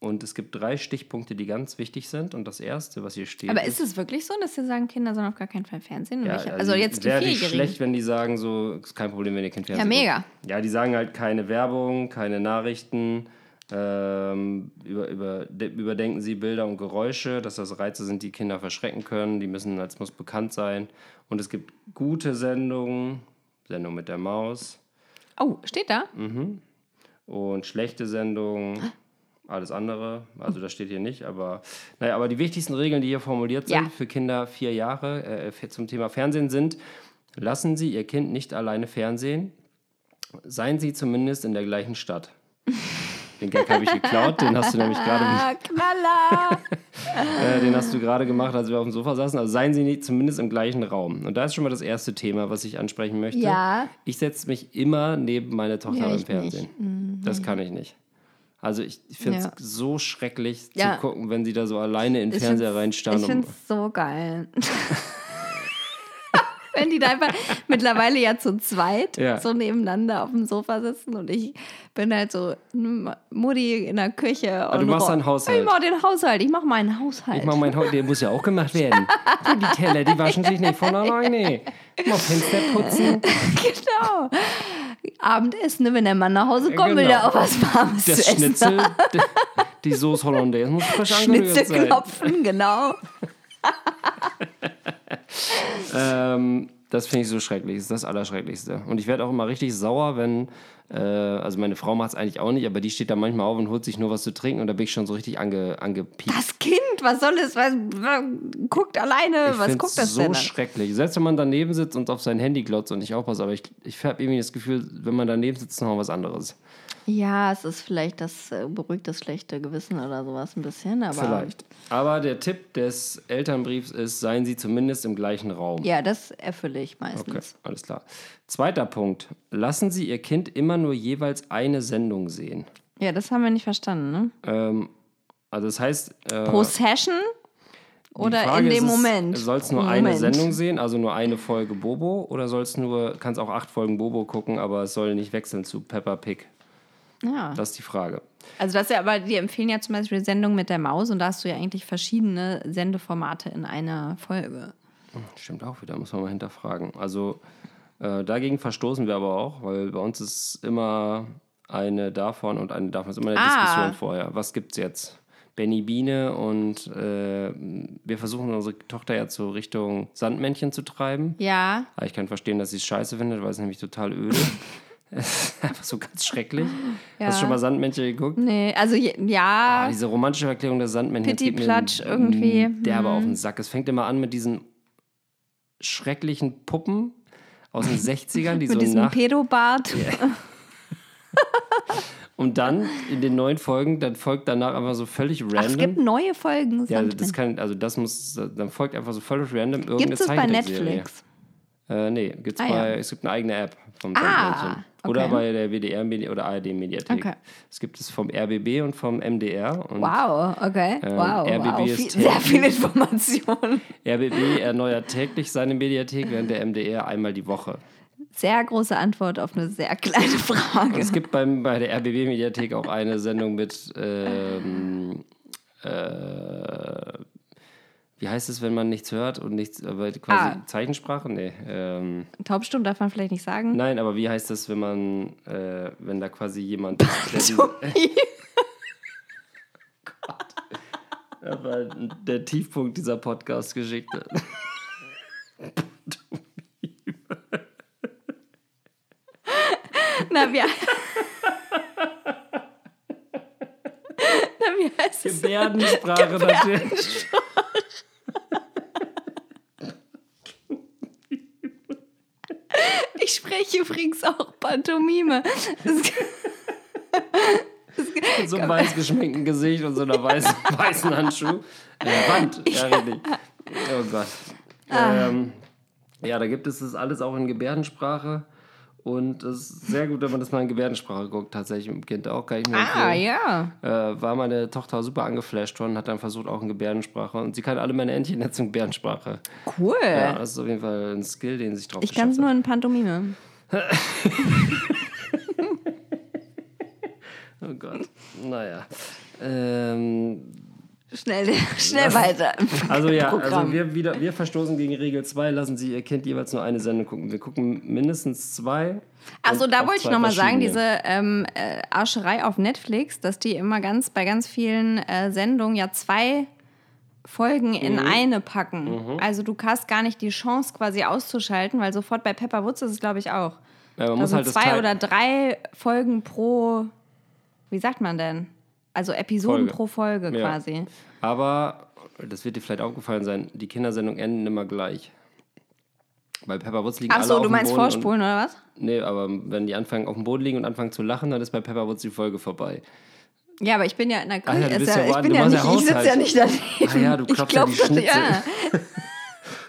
A: und es gibt drei Stichpunkte, die ganz wichtig sind. Und das erste, was hier steht.
B: Aber ist es wirklich so, dass sie sagen, Kinder sollen auf gar keinen Fall Fernsehen?
A: Ja,
B: welche- also jetzt die
A: wäre nicht schlecht, wenn die sagen, so, ist kein Problem, wenn ihr Kind Fernsehen
B: mega.
A: guckt. Ja, die sagen halt keine Werbung, keine Nachrichten. Ähm, über, über, de, überdenken sie Bilder und Geräusche, dass das Reize sind, die Kinder verschrecken können. Die müssen, es muss bekannt sein. Und es gibt gute Sendungen, Sendung mit der Maus
B: Oh, steht da?
A: Mhm. und schlechte Sendungen, alles andere. Also das steht hier nicht, aber naja, aber die wichtigsten Regeln, die hier formuliert sind
B: Ja.
A: für Kinder vier Jahre äh, zum Thema Fernsehen sind: Lassen Sie Ihr Kind nicht alleine Fernsehen. Seien Sie zumindest in der gleichen Stadt. Den Gag habe ich geklaut, den hast du nämlich gerade
B: Knaller!
A: äh, den hast du gerade gemacht, als wir auf dem Sofa saßen. Also seien Sie nicht zumindest im gleichen Raum. Und da ist schon mal das erste Thema, was ich ansprechen möchte.
B: Ja.
A: Ich setze mich immer neben meine Tochter
B: Ja,
A: beim
B: ich
A: Fernsehen. Das kann ich nicht. Also ich finde es
B: Ja.
A: so schrecklich
B: Ja.
A: zu gucken, wenn sie da so alleine in den
B: Ich
A: Fernseher reinstarren.
B: Ich finde es so geil. Wenn die da einfach mittlerweile ja zu zweit
A: Ja.
B: so nebeneinander auf dem Sofa sitzen und ich bin halt so hm, Mutti in der Küche.
A: du
B: und
A: machst
B: ro-
A: deinen Haushalt.
B: Ich mach den Haushalt, ich mach meinen Haushalt.
A: ich mache mein Haus, der muss ja auch gemacht werden. Die Teller, die waschen sich nicht von alleine. Mal Fenster putzen.
B: genau. Abendessen, ne, wenn der Mann nach Hause kommt, will
A: genau.
B: der auch was Warmes
A: Das
B: zu essen.
A: Schnitzel, die Soße Hollandaise muss frisch
B: Schnitzel
A: sein.
B: klopfen, genau.
A: Ähm, das finde ich so schrecklich. Das ist das Allerschrecklichste. Und ich werde auch immer richtig sauer, wenn, also meine Frau macht es eigentlich auch nicht, aber die steht da manchmal auf und holt sich nur was zu trinken und da bin ich schon so richtig ange, angepiept.
B: Das Kind, was soll es? Was, guckt alleine,
A: ich
B: was guckt das
A: so
B: denn? dann?
A: schrecklich. Selbst wenn man daneben sitzt und auf sein Handy glotzt und nicht aufpasst, aber ich, ich habe irgendwie das Gefühl, wenn man daneben sitzt, ist noch was anderes.
B: Ja, es ist vielleicht das äh, beruhigt das schlechte Gewissen oder sowas ein bisschen, aber
A: Vielleicht. Aber der Tipp des Elternbriefs ist, seien Sie zumindest im gleichen Raum.
B: ja, das erfülle ich
A: Okay,
B: meistens.
A: alles klar. Zweiter Punkt. Lassen Sie Ihr Kind immer nur jeweils eine Sendung sehen.
B: Ja, das haben wir nicht verstanden, ne?
A: Ähm, also das heißt, äh,
B: Pro Session oder
A: Frage
B: in dem
A: ist
B: Moment?
A: Soll es nur
B: Im
A: eine
B: Moment.
A: Sendung sehen, also nur eine Folge Bobo, oder soll es nur, kannst auch acht Folgen Bobo gucken, aber es soll nicht wechseln zu Peppa Pig?
B: Ja.
A: Das ist die Frage.
B: Also das ist ja, aber die empfehlen ja zum Beispiel Sendung mit der Maus und da hast du ja eigentlich verschiedene Sendeformate in einer Folge.
A: Stimmt auch wieder, muss man mal hinterfragen. Also äh, dagegen verstoßen wir aber auch, weil bei uns ist immer eine davon und eine davon ist immer eine
B: Ah.
A: Diskussion vorher. Was gibt's jetzt? Benny Biene und äh, wir versuchen unsere Tochter ja zur Richtung Sandmännchen zu treiben.
B: Ja,
A: Aber ich kann verstehen, dass sie es scheiße findet, weil es nämlich total öde. Es ist einfach so ganz schrecklich.
B: Ja.
A: Hast du schon mal Sandmännchen geguckt?
B: nee, also ja,
A: Ah, diese romantische Erklärung der Sandmännchen
B: Pitti Platsch irgendwie. Mhm.
A: derbe auf den Sack. Es fängt immer an mit diesen schrecklichen Puppen aus den 60ern, die
B: mit
A: so
B: diesem
A: nach...
B: Pedobart.
A: Und dann in den neuen Folgen, dann folgt danach einfach so völlig
B: Ach, es gibt
A: random.
B: neue Folgen.
A: ja, das kann, also das muss, dann folgt einfach so völlig random irgendeine
B: Gibt es bei. Netflix?
A: Äh, nee, gibt's
B: Ah,
A: bei,
B: ja.
A: es gibt eine eigene App vom
B: Ah,
A: Sandmännchen. Oder
B: okay.
A: bei der WDR -Medi oder ARD Mediathek.
B: Okay.
A: Es gibt es vom RBB und vom MDR. Und
B: Wow, okay.
A: Ähm,
B: wow,
A: RBB
B: wow.
A: ist
B: Viel, sehr
A: täglich.
B: viele Informationen.
A: RBB erneuert täglich seine Mediathek, während der MDR einmal die Woche.
B: Sehr große Antwort auf eine sehr kleine Frage.
A: Es gibt beim, bei der RBB-Mediathek auch eine Sendung mit, ähm, äh, wie heißt es, wenn man nichts hört und nichts, aber quasi
B: Ah.
A: Zeichensprache? Nee. Ähm,
B: Taubstumm darf man vielleicht nicht sagen.
A: nein, aber wie heißt das, wenn man, äh, wenn da quasi jemand ist, der die, aber der Tiefpunkt dieser Podcast-Geschichte.
B: Na, wie, Na, wie heißt es?
A: Gebärdensprache natürlich.
B: Ich spreche übrigens auch Pantomime.
A: Mit so einem weiß geschminkten Gesicht und so einer weißen, weißen Handschuh. Äh, Wand, ja, richtig. Oh Gott.
B: Ah.
A: Ähm, ja, da gibt es das alles auch in Gebärdensprache. Und es ist sehr gut, wenn man das mal in Gebärdensprache guckt. Tatsächlich dem Kind auch, kann ich nur
B: Ah, ja.
A: Äh, war meine Tochter super angeflasht von, hat dann versucht auch in Gebärdensprache. Und sie kann alle meine Entchen jetzt in Gebärdensprache.
B: Cool.
A: Ja, das ist auf jeden Fall ein Skill, den sie sich drauf
B: ich kann es nur in Pantomime.
A: Oh Gott. Naja. Ähm,
B: Schnell, schnell weiter.
A: Also ja, also wir, wieder, wir verstoßen gegen Regel 2, lassen Sie Ihr Kind jeweils nur eine Sendung gucken. Wir gucken mindestens zwei. Und
B: da wollte ich nochmal sagen, diese ähm, äh, Arscherei auf Netflix, dass die immer ganz bei ganz vielen äh, Sendungen ja zwei Folgen in
A: Mhm.
B: eine packen. Also du hast gar nicht die Chance quasi auszuschalten, weil sofort bei Pepper Woods ist es, glaube ich, auch.
A: Ja, man
B: sind
A: halt
B: zwei oder drei Folgen pro, wie sagt man denn? Also Episoden
A: Folge.
B: pro Folge
A: Ja.
B: quasi.
A: Aber, das wird dir vielleicht aufgefallen sein, die Kindersendungen enden immer gleich. Bei Pepper Woods liegen alle
B: Achso,
A: auf
B: du meinst
A: Boden
B: vorspulen oder was?
A: Nee, aber wenn die anfangen auf dem Boden liegen und anfangen zu lachen, dann ist bei Pepper Woods die Folge vorbei.
B: Ja, aber ich bin ja in der Küche.
A: ja,
B: ist
A: bist
B: ja,
A: ja
B: ich bin ja nicht,
A: ja
B: ich sitze ja nicht daneben.
A: Ah ja, du klopfst ja die Schnitzel.
B: ja.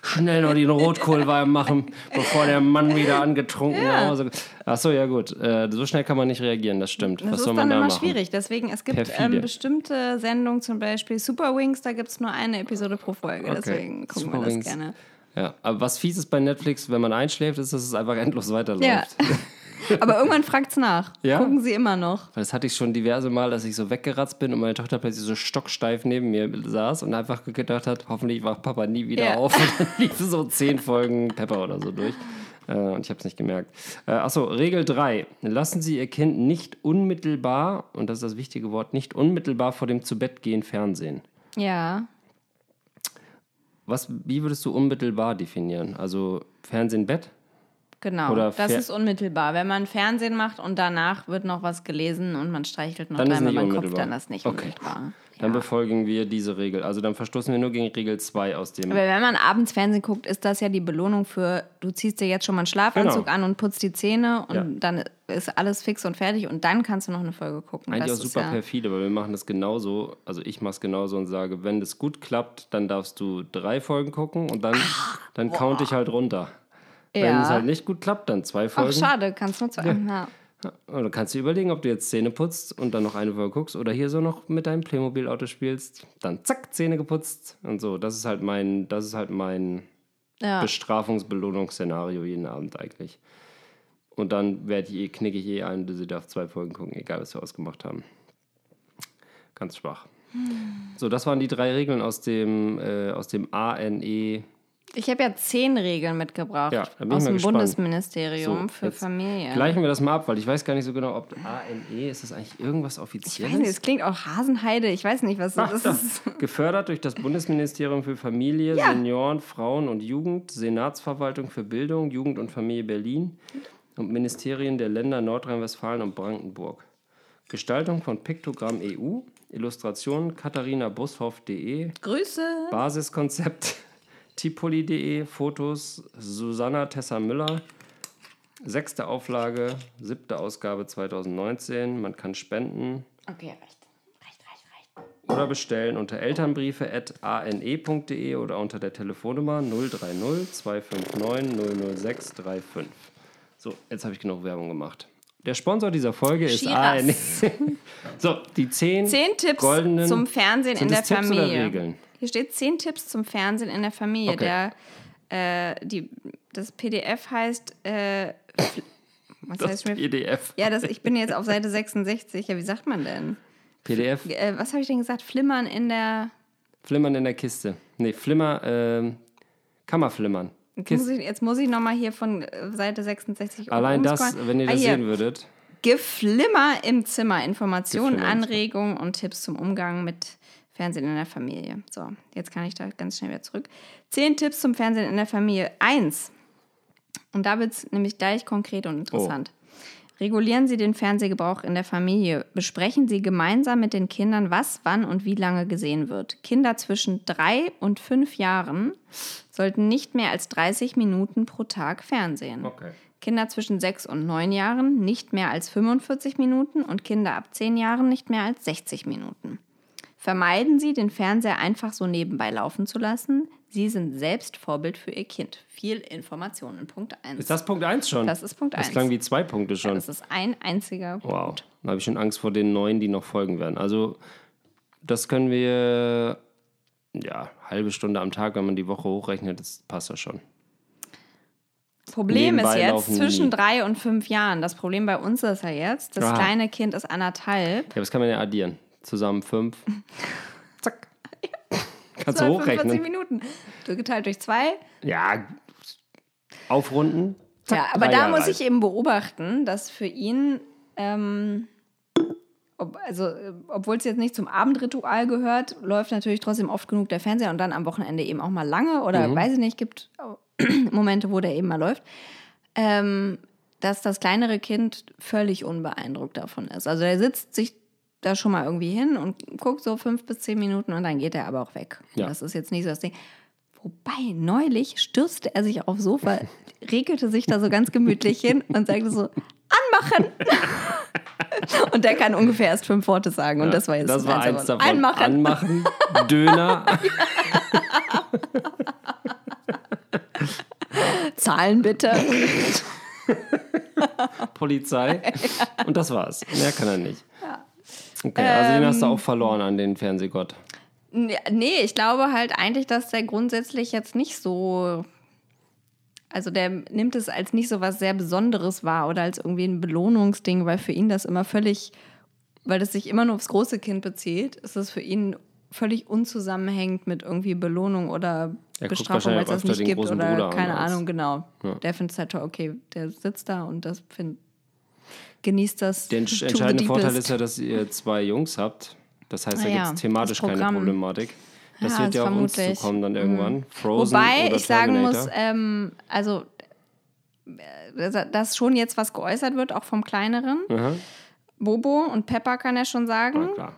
A: Schnell noch den Rotkohl warm machen, bevor der Mann wieder angetrunken
B: Ja.
A: nach Hause Achso, ja gut. Äh, so schnell kann man nicht reagieren, das stimmt.
B: Das
A: Was
B: ist
A: soll
B: dann
A: man da
B: immer
A: machen?
B: schwierig. Deswegen, es gibt ähm, bestimmte Sendungen, zum Beispiel Super Wings, da gibt es nur eine Episode pro Folge.
A: Okay.
B: Deswegen gucken
A: Super
B: wir das
A: Wings.
B: gerne.
A: Ja, aber was fies ist bei Netflix, wenn man einschläft, ist, dass es einfach endlos weiterläuft.
B: Ja. Aber irgendwann fragt es nach.
A: Ja?
B: Gucken sie immer noch.
A: Weil Das hatte ich schon diverse Mal, dass ich so weggeratzt bin und meine Tochter plötzlich so stocksteif neben mir saß und einfach gedacht hat, hoffentlich wacht Papa nie wieder
B: Ja.
A: auf. Und dann liefen so zehn Folgen Pepper oder so durch. Äh, und ich habe es nicht gemerkt. Äh, achso, Regel 3. Lassen Sie Ihr Kind nicht unmittelbar, und das ist das wichtige Wort, nicht unmittelbar vor dem Zubettgehen Fernsehen.
B: Ja.
A: Was, wie würdest du unmittelbar definieren? Also Fernsehen, Bett?
B: Genau,
A: Oder
B: das ist unmittelbar. Wenn man Fernsehen macht und danach wird noch was gelesen und man streichelt noch
A: Dann
B: dreimal beim Kopf, dann ist nicht
A: Okay.
B: unmittelbar.
A: Dann
B: Ja.
A: befolgen wir diese Regel. Also dann verstoßen wir nur gegen Regel 2 aus dem.
B: Aber wenn man abends Fernsehen guckt, ist das ja die Belohnung für, du ziehst dir jetzt schon mal einen Schlafanzug
A: Genau.
B: an und putzt die Zähne und
A: Ja.
B: dann ist alles fix und fertig und dann kannst du noch eine Folge gucken.
A: Eigentlich
B: das
A: auch super
B: ja,
A: perfide, weil wir machen das genauso. Also ich mache es genauso und sage, wenn das gut klappt, dann darfst du drei Folgen gucken und dann, dann count ich halt runter. Wenn
B: Ja.
A: es halt nicht gut klappt, dann zwei
B: Ach,
A: Folgen.
B: schade, kannst nur zwei. Ja.
A: Und dann kannst du überlegen, ob du jetzt Zähne putzt und dann noch eine Folge guckst oder hier so noch mit deinem Playmobil-Auto spielst. Dann zack, Zähne geputzt und so. Das ist halt mein, das ist halt mein
B: Ja.
A: Bestrafungsbelohnungsszenario jeden Abend eigentlich. Und dann werde ich eh, knicke ich eh ein, sie darf zwei Folgen gucken, egal was wir ausgemacht haben. Ganz schwach. So, das waren die drei Regeln aus dem, äh, aus dem ANE.
B: Ich habe ja zehn Regeln mitgebracht
A: Ja, ich
B: aus dem
A: gespannt.
B: Bundesministerium
A: So,
B: für Familie.
A: Gleichen wir das mal ab, weil ich weiß gar nicht so genau, ob ANE, ist das eigentlich irgendwas
B: ich
A: Offizielles?
B: weiß nicht, es klingt auch Hasenheide. Ich weiß nicht, was
A: Ach,
B: das
A: da.
B: ist.
A: Gefördert durch das Bundesministerium für Familie,
B: Ja.
A: Senioren, Frauen und Jugend, Senatsverwaltung für Bildung, Jugend und Familie Berlin und Ministerien der Länder Nordrhein-Westfalen und Brandenburg. Gestaltung von Piktogramm EU, Illustration Katharina Bushoff.de,
B: Grüße.
A: Basiskonzept tipoli.de, Fotos Susanna Tessa Müller, sechste Auflage, siebte Ausgabe 2019. Man kann spenden.
B: Okay, recht.
A: Oder bestellen unter elternbriefe.ane.de oder unter der Telefonnummer 030 259 006 35. So, jetzt habe ich genug Werbung gemacht. Der Sponsor dieser Folge ist. ANE. so, die 10
B: Zehn Tipps
A: goldenen
B: zum Fernsehen in der
A: Tipps oder
B: Familie.
A: Regeln?
B: Hier steht zehn Tipps zum Fernsehen in der Familie.
A: Okay.
B: Der, äh, die, das PDF heißt. Äh, was
A: das
B: heißt mir?
A: PDF.
B: Ja, das, ich bin jetzt auf Seite 66. Ja, wie sagt man denn?
A: PDF,
B: Äh, was habe ich denn gesagt? Flimmern in der.
A: Flimmern in der Kiste. Nee, Flimmer, ähm, Kammerflimmern.
B: Jetzt muss ich, jetzt muss ich nochmal hier von äh, Seite 66
A: Allein das, wenn ihr
B: Ah,
A: das
B: hier.
A: sehen würdet.
B: Geflimmer im Zimmer. Informationen,
A: Geflimmer.
B: Anregungen und Tipps zum Umgang mit Fernsehen in der Familie. So, jetzt kann ich da ganz schnell wieder zurück. Zehn Tipps zum Fernsehen in der Familie. Eins. Und da wird es nämlich gleich konkret und interessant. Regulieren Sie den Fernsehgebrauch in der Familie. Besprechen Sie gemeinsam mit den Kindern, was, wann und wie lange gesehen wird. Kinder zwischen drei und fünf Jahren sollten nicht mehr als 30 Minuten pro Tag fernsehen.
A: Okay.
B: Kinder zwischen 6 und 9 Jahren nicht mehr als 45 Minuten und Kinder ab 10 Jahren nicht mehr als 60 Minuten. Vermeiden Sie, den Fernseher einfach so nebenbei laufen zu lassen. Sie sind selbst Vorbild für Ihr Kind. Viel Informationen. Punkt 1.
A: Ist das Punkt 1 schon?
B: Das ist Punkt
A: Das
B: 1.
A: klang wie zwei Punkte schon.
B: Das ist ein einziger
A: wow.
B: Punkt.
A: Da habe ich schon Angst vor den neuen, die noch folgen werden. Also, das können wir, ja, halbe Stunde am Tag, wenn man die Woche hochrechnet, das passt ja schon.
B: Problem ist
A: Nebenbei
B: jetzt
A: laufen
B: zwischen
A: nie.
B: drei und fünf Jahren. Das Problem bei uns ist ja jetzt, das
A: Aha.
B: kleine Kind ist anderthalb.
A: Ja, das kann man ja addieren. Zusammen fünf. Zack. Kannst du
B: 45
A: hochrechnen.
B: Minuten. Du geteilt durch zwei.
A: Ja, aufrunden. Zack,
B: Ja, aber da
A: Jahre
B: muss
A: alt.
B: ich eben beobachten, dass für ihn, ähm, ob, also, äh, obwohl es jetzt nicht zum Abendritual gehört, läuft natürlich trotzdem oft genug der Fernseher und dann am Wochenende eben auch mal lange oder
A: Mhm.
B: weiß ich nicht, gibt Momente, wo der eben mal läuft. Ähm, dass das kleinere Kind völlig unbeeindruckt davon ist. Also er sitzt sich da schon mal irgendwie hin und guckt so fünf bis zehn Minuten und dann geht er aber auch weg.
A: Ja.
B: Das ist jetzt nicht so das Ding. Wobei, neulich stürzte er sich aufs Sofa, regelte sich da so ganz gemütlich hin und sagte so, anmachen! und der kann ungefähr erst fünf Worte sagen. Und das war jetzt
A: das war eins davon.
B: Anmachen!
A: Anmachen, Döner.
B: Zahlen bitte.
A: Polizei. Und das war's. Mehr kann er nicht. Okay, also den hast du
B: Ähm.
A: auch verloren an den Fernsehgott.
B: Nee, ich glaube halt eigentlich, dass der grundsätzlich jetzt nicht so. Also der nimmt es als nicht so was sehr Besonderes wahr oder als irgendwie ein Belohnungsding, weil für ihn das immer völlig, weil das sich immer nur aufs große Kind bezieht, ist es für ihn völlig unzusammenhängend mit irgendwie Belohnung oder
A: Er
B: Bestrafung, weil es das nicht gibt oder
A: Bruder
B: keine Ahnung, genau. Der findet es halt toll, okay, der sitzt da und das find, genießt das.
A: Der
B: the
A: entscheidende Vorteil ist ja, dass ihr zwei Jungs habt. Das heißt, da
B: Ah ja,
A: gibt es thematisch keine. Problematik. Das
B: Ja,
A: wird ja auf uns zukommen dann irgendwann. Frozen
B: Wobei ich sagen muss, ähm, also äh, dass schon jetzt was geäußert wird, auch vom Kleineren.
A: Aha.
B: Bobo und Peppa kann er schon sagen.
A: Klar.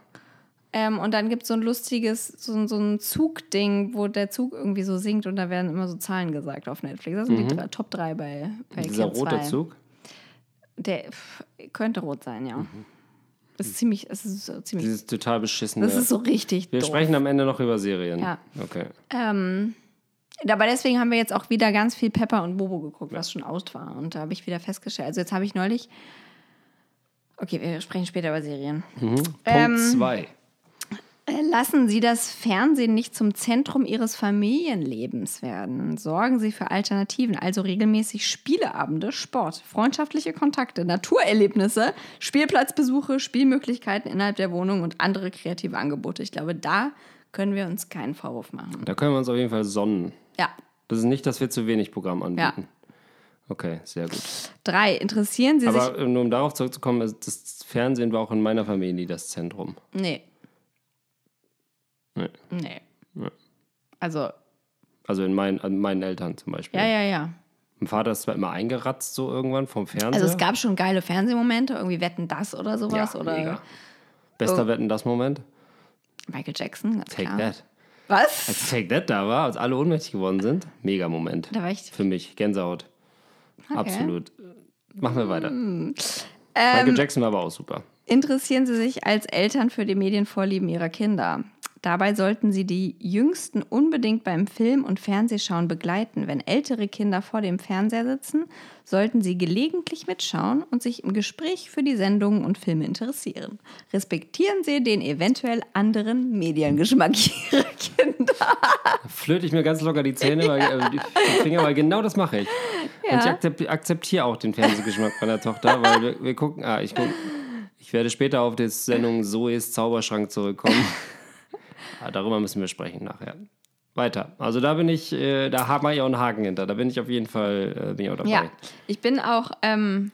B: Ähm, und dann gibt es so ein lustiges, so, ein- so ein Zugding, wo der Zug irgendwie so singt und da werden immer so Zahlen gesagt auf Netflix. Das sind die drei, Top 3 bei, bei
A: Mhm. Dieser rote
B: 2.
A: Zug.
B: Der pff, könnte rot sein, ja. Das ist ziemlich, es ist so ziemlich,
A: Dieses total beschissene.
B: das ist so richtig
A: wir
B: doof.
A: sprechen am Ende noch über Serien.
B: Ja.
A: Okay.
B: Ähm, aber deswegen haben wir jetzt auch wieder ganz viel Pepper und Bobo geguckt, was schon out war. Und da habe ich wieder festgestellt. Also jetzt habe ich neulich. Okay, wir sprechen später über Serien.
A: Punkt
B: Ähm,
A: 2.
B: Äh, Lassen Sie das Fernsehen nicht zum Zentrum Ihres Familienlebens werden. Sorgen Sie für Alternativen, also regelmäßig Spieleabende, Sport, freundschaftliche Kontakte, Naturerlebnisse, Spielplatzbesuche, Spielmöglichkeiten innerhalb der Wohnung und andere kreative Angebote. Ich glaube, da können wir uns keinen Vorwurf machen.
A: Da können wir uns auf jeden Fall sonnen.
B: Ja.
A: Das ist nicht, dass wir zu wenig Programm anbieten. Okay, sehr gut.
B: Drei, interessieren Sie sich.
A: Aber äh, nur um darauf zurückzukommen, das Fernsehen war auch in meiner Familie nie das Zentrum.
B: Nee.
A: Nee.
B: Nee. Also,
A: Also in meinen, an meinen Eltern zum Beispiel.
B: ja, ja, ja.
A: Mein Vater ist zwar immer eingeratzt so irgendwann vom Fernseher.
B: Also es gab schon geile Fernsehmomente, irgendwie Wetten das oder sowas.
A: ja,
B: oder
A: mega. Bester
B: Oh.
A: Wetten, das Moment.
B: Michael Jackson, ganz
A: Take
B: klar.
A: that.
B: Was?
A: Als Take That da war, als alle ohnmächtig geworden sind, mega Moment.
B: Da war ich.
A: Für mich, Gänsehaut. Absolut. Machen wir weiter.
B: Ähm,
A: Michael Jackson war aber auch super.
B: Interessieren Sie sich als Eltern für die Medienvorlieben Ihrer Kinder? Dabei sollten Sie die Jüngsten unbedingt beim Film- und Fernsehschauen begleiten. Wenn ältere Kinder vor dem Fernseher sitzen, sollten Sie gelegentlich mitschauen und sich im Gespräch für die Sendungen und Filme interessieren. Respektieren Sie den eventuell anderen Mediengeschmack Ihrer Kinder.
A: Da flöte ich mir ganz locker die Zähne, weil, äh, die Finger, weil genau das mache ich. Und ich akzep- akzeptiere auch den Fernsehgeschmack meiner Tochter, weil wir, wir gucken, ah, ich guck, ich werde später auf die Sendung Zoes Zauberschrank zurückkommen. Darüber müssen wir sprechen nachher. Weiter. Also da bin ich, äh, da habe ich auch einen Haken hinter. Da bin ich auf jeden Fall äh, bin ich auch dabei.
B: Ja, ich bin auch, ähm,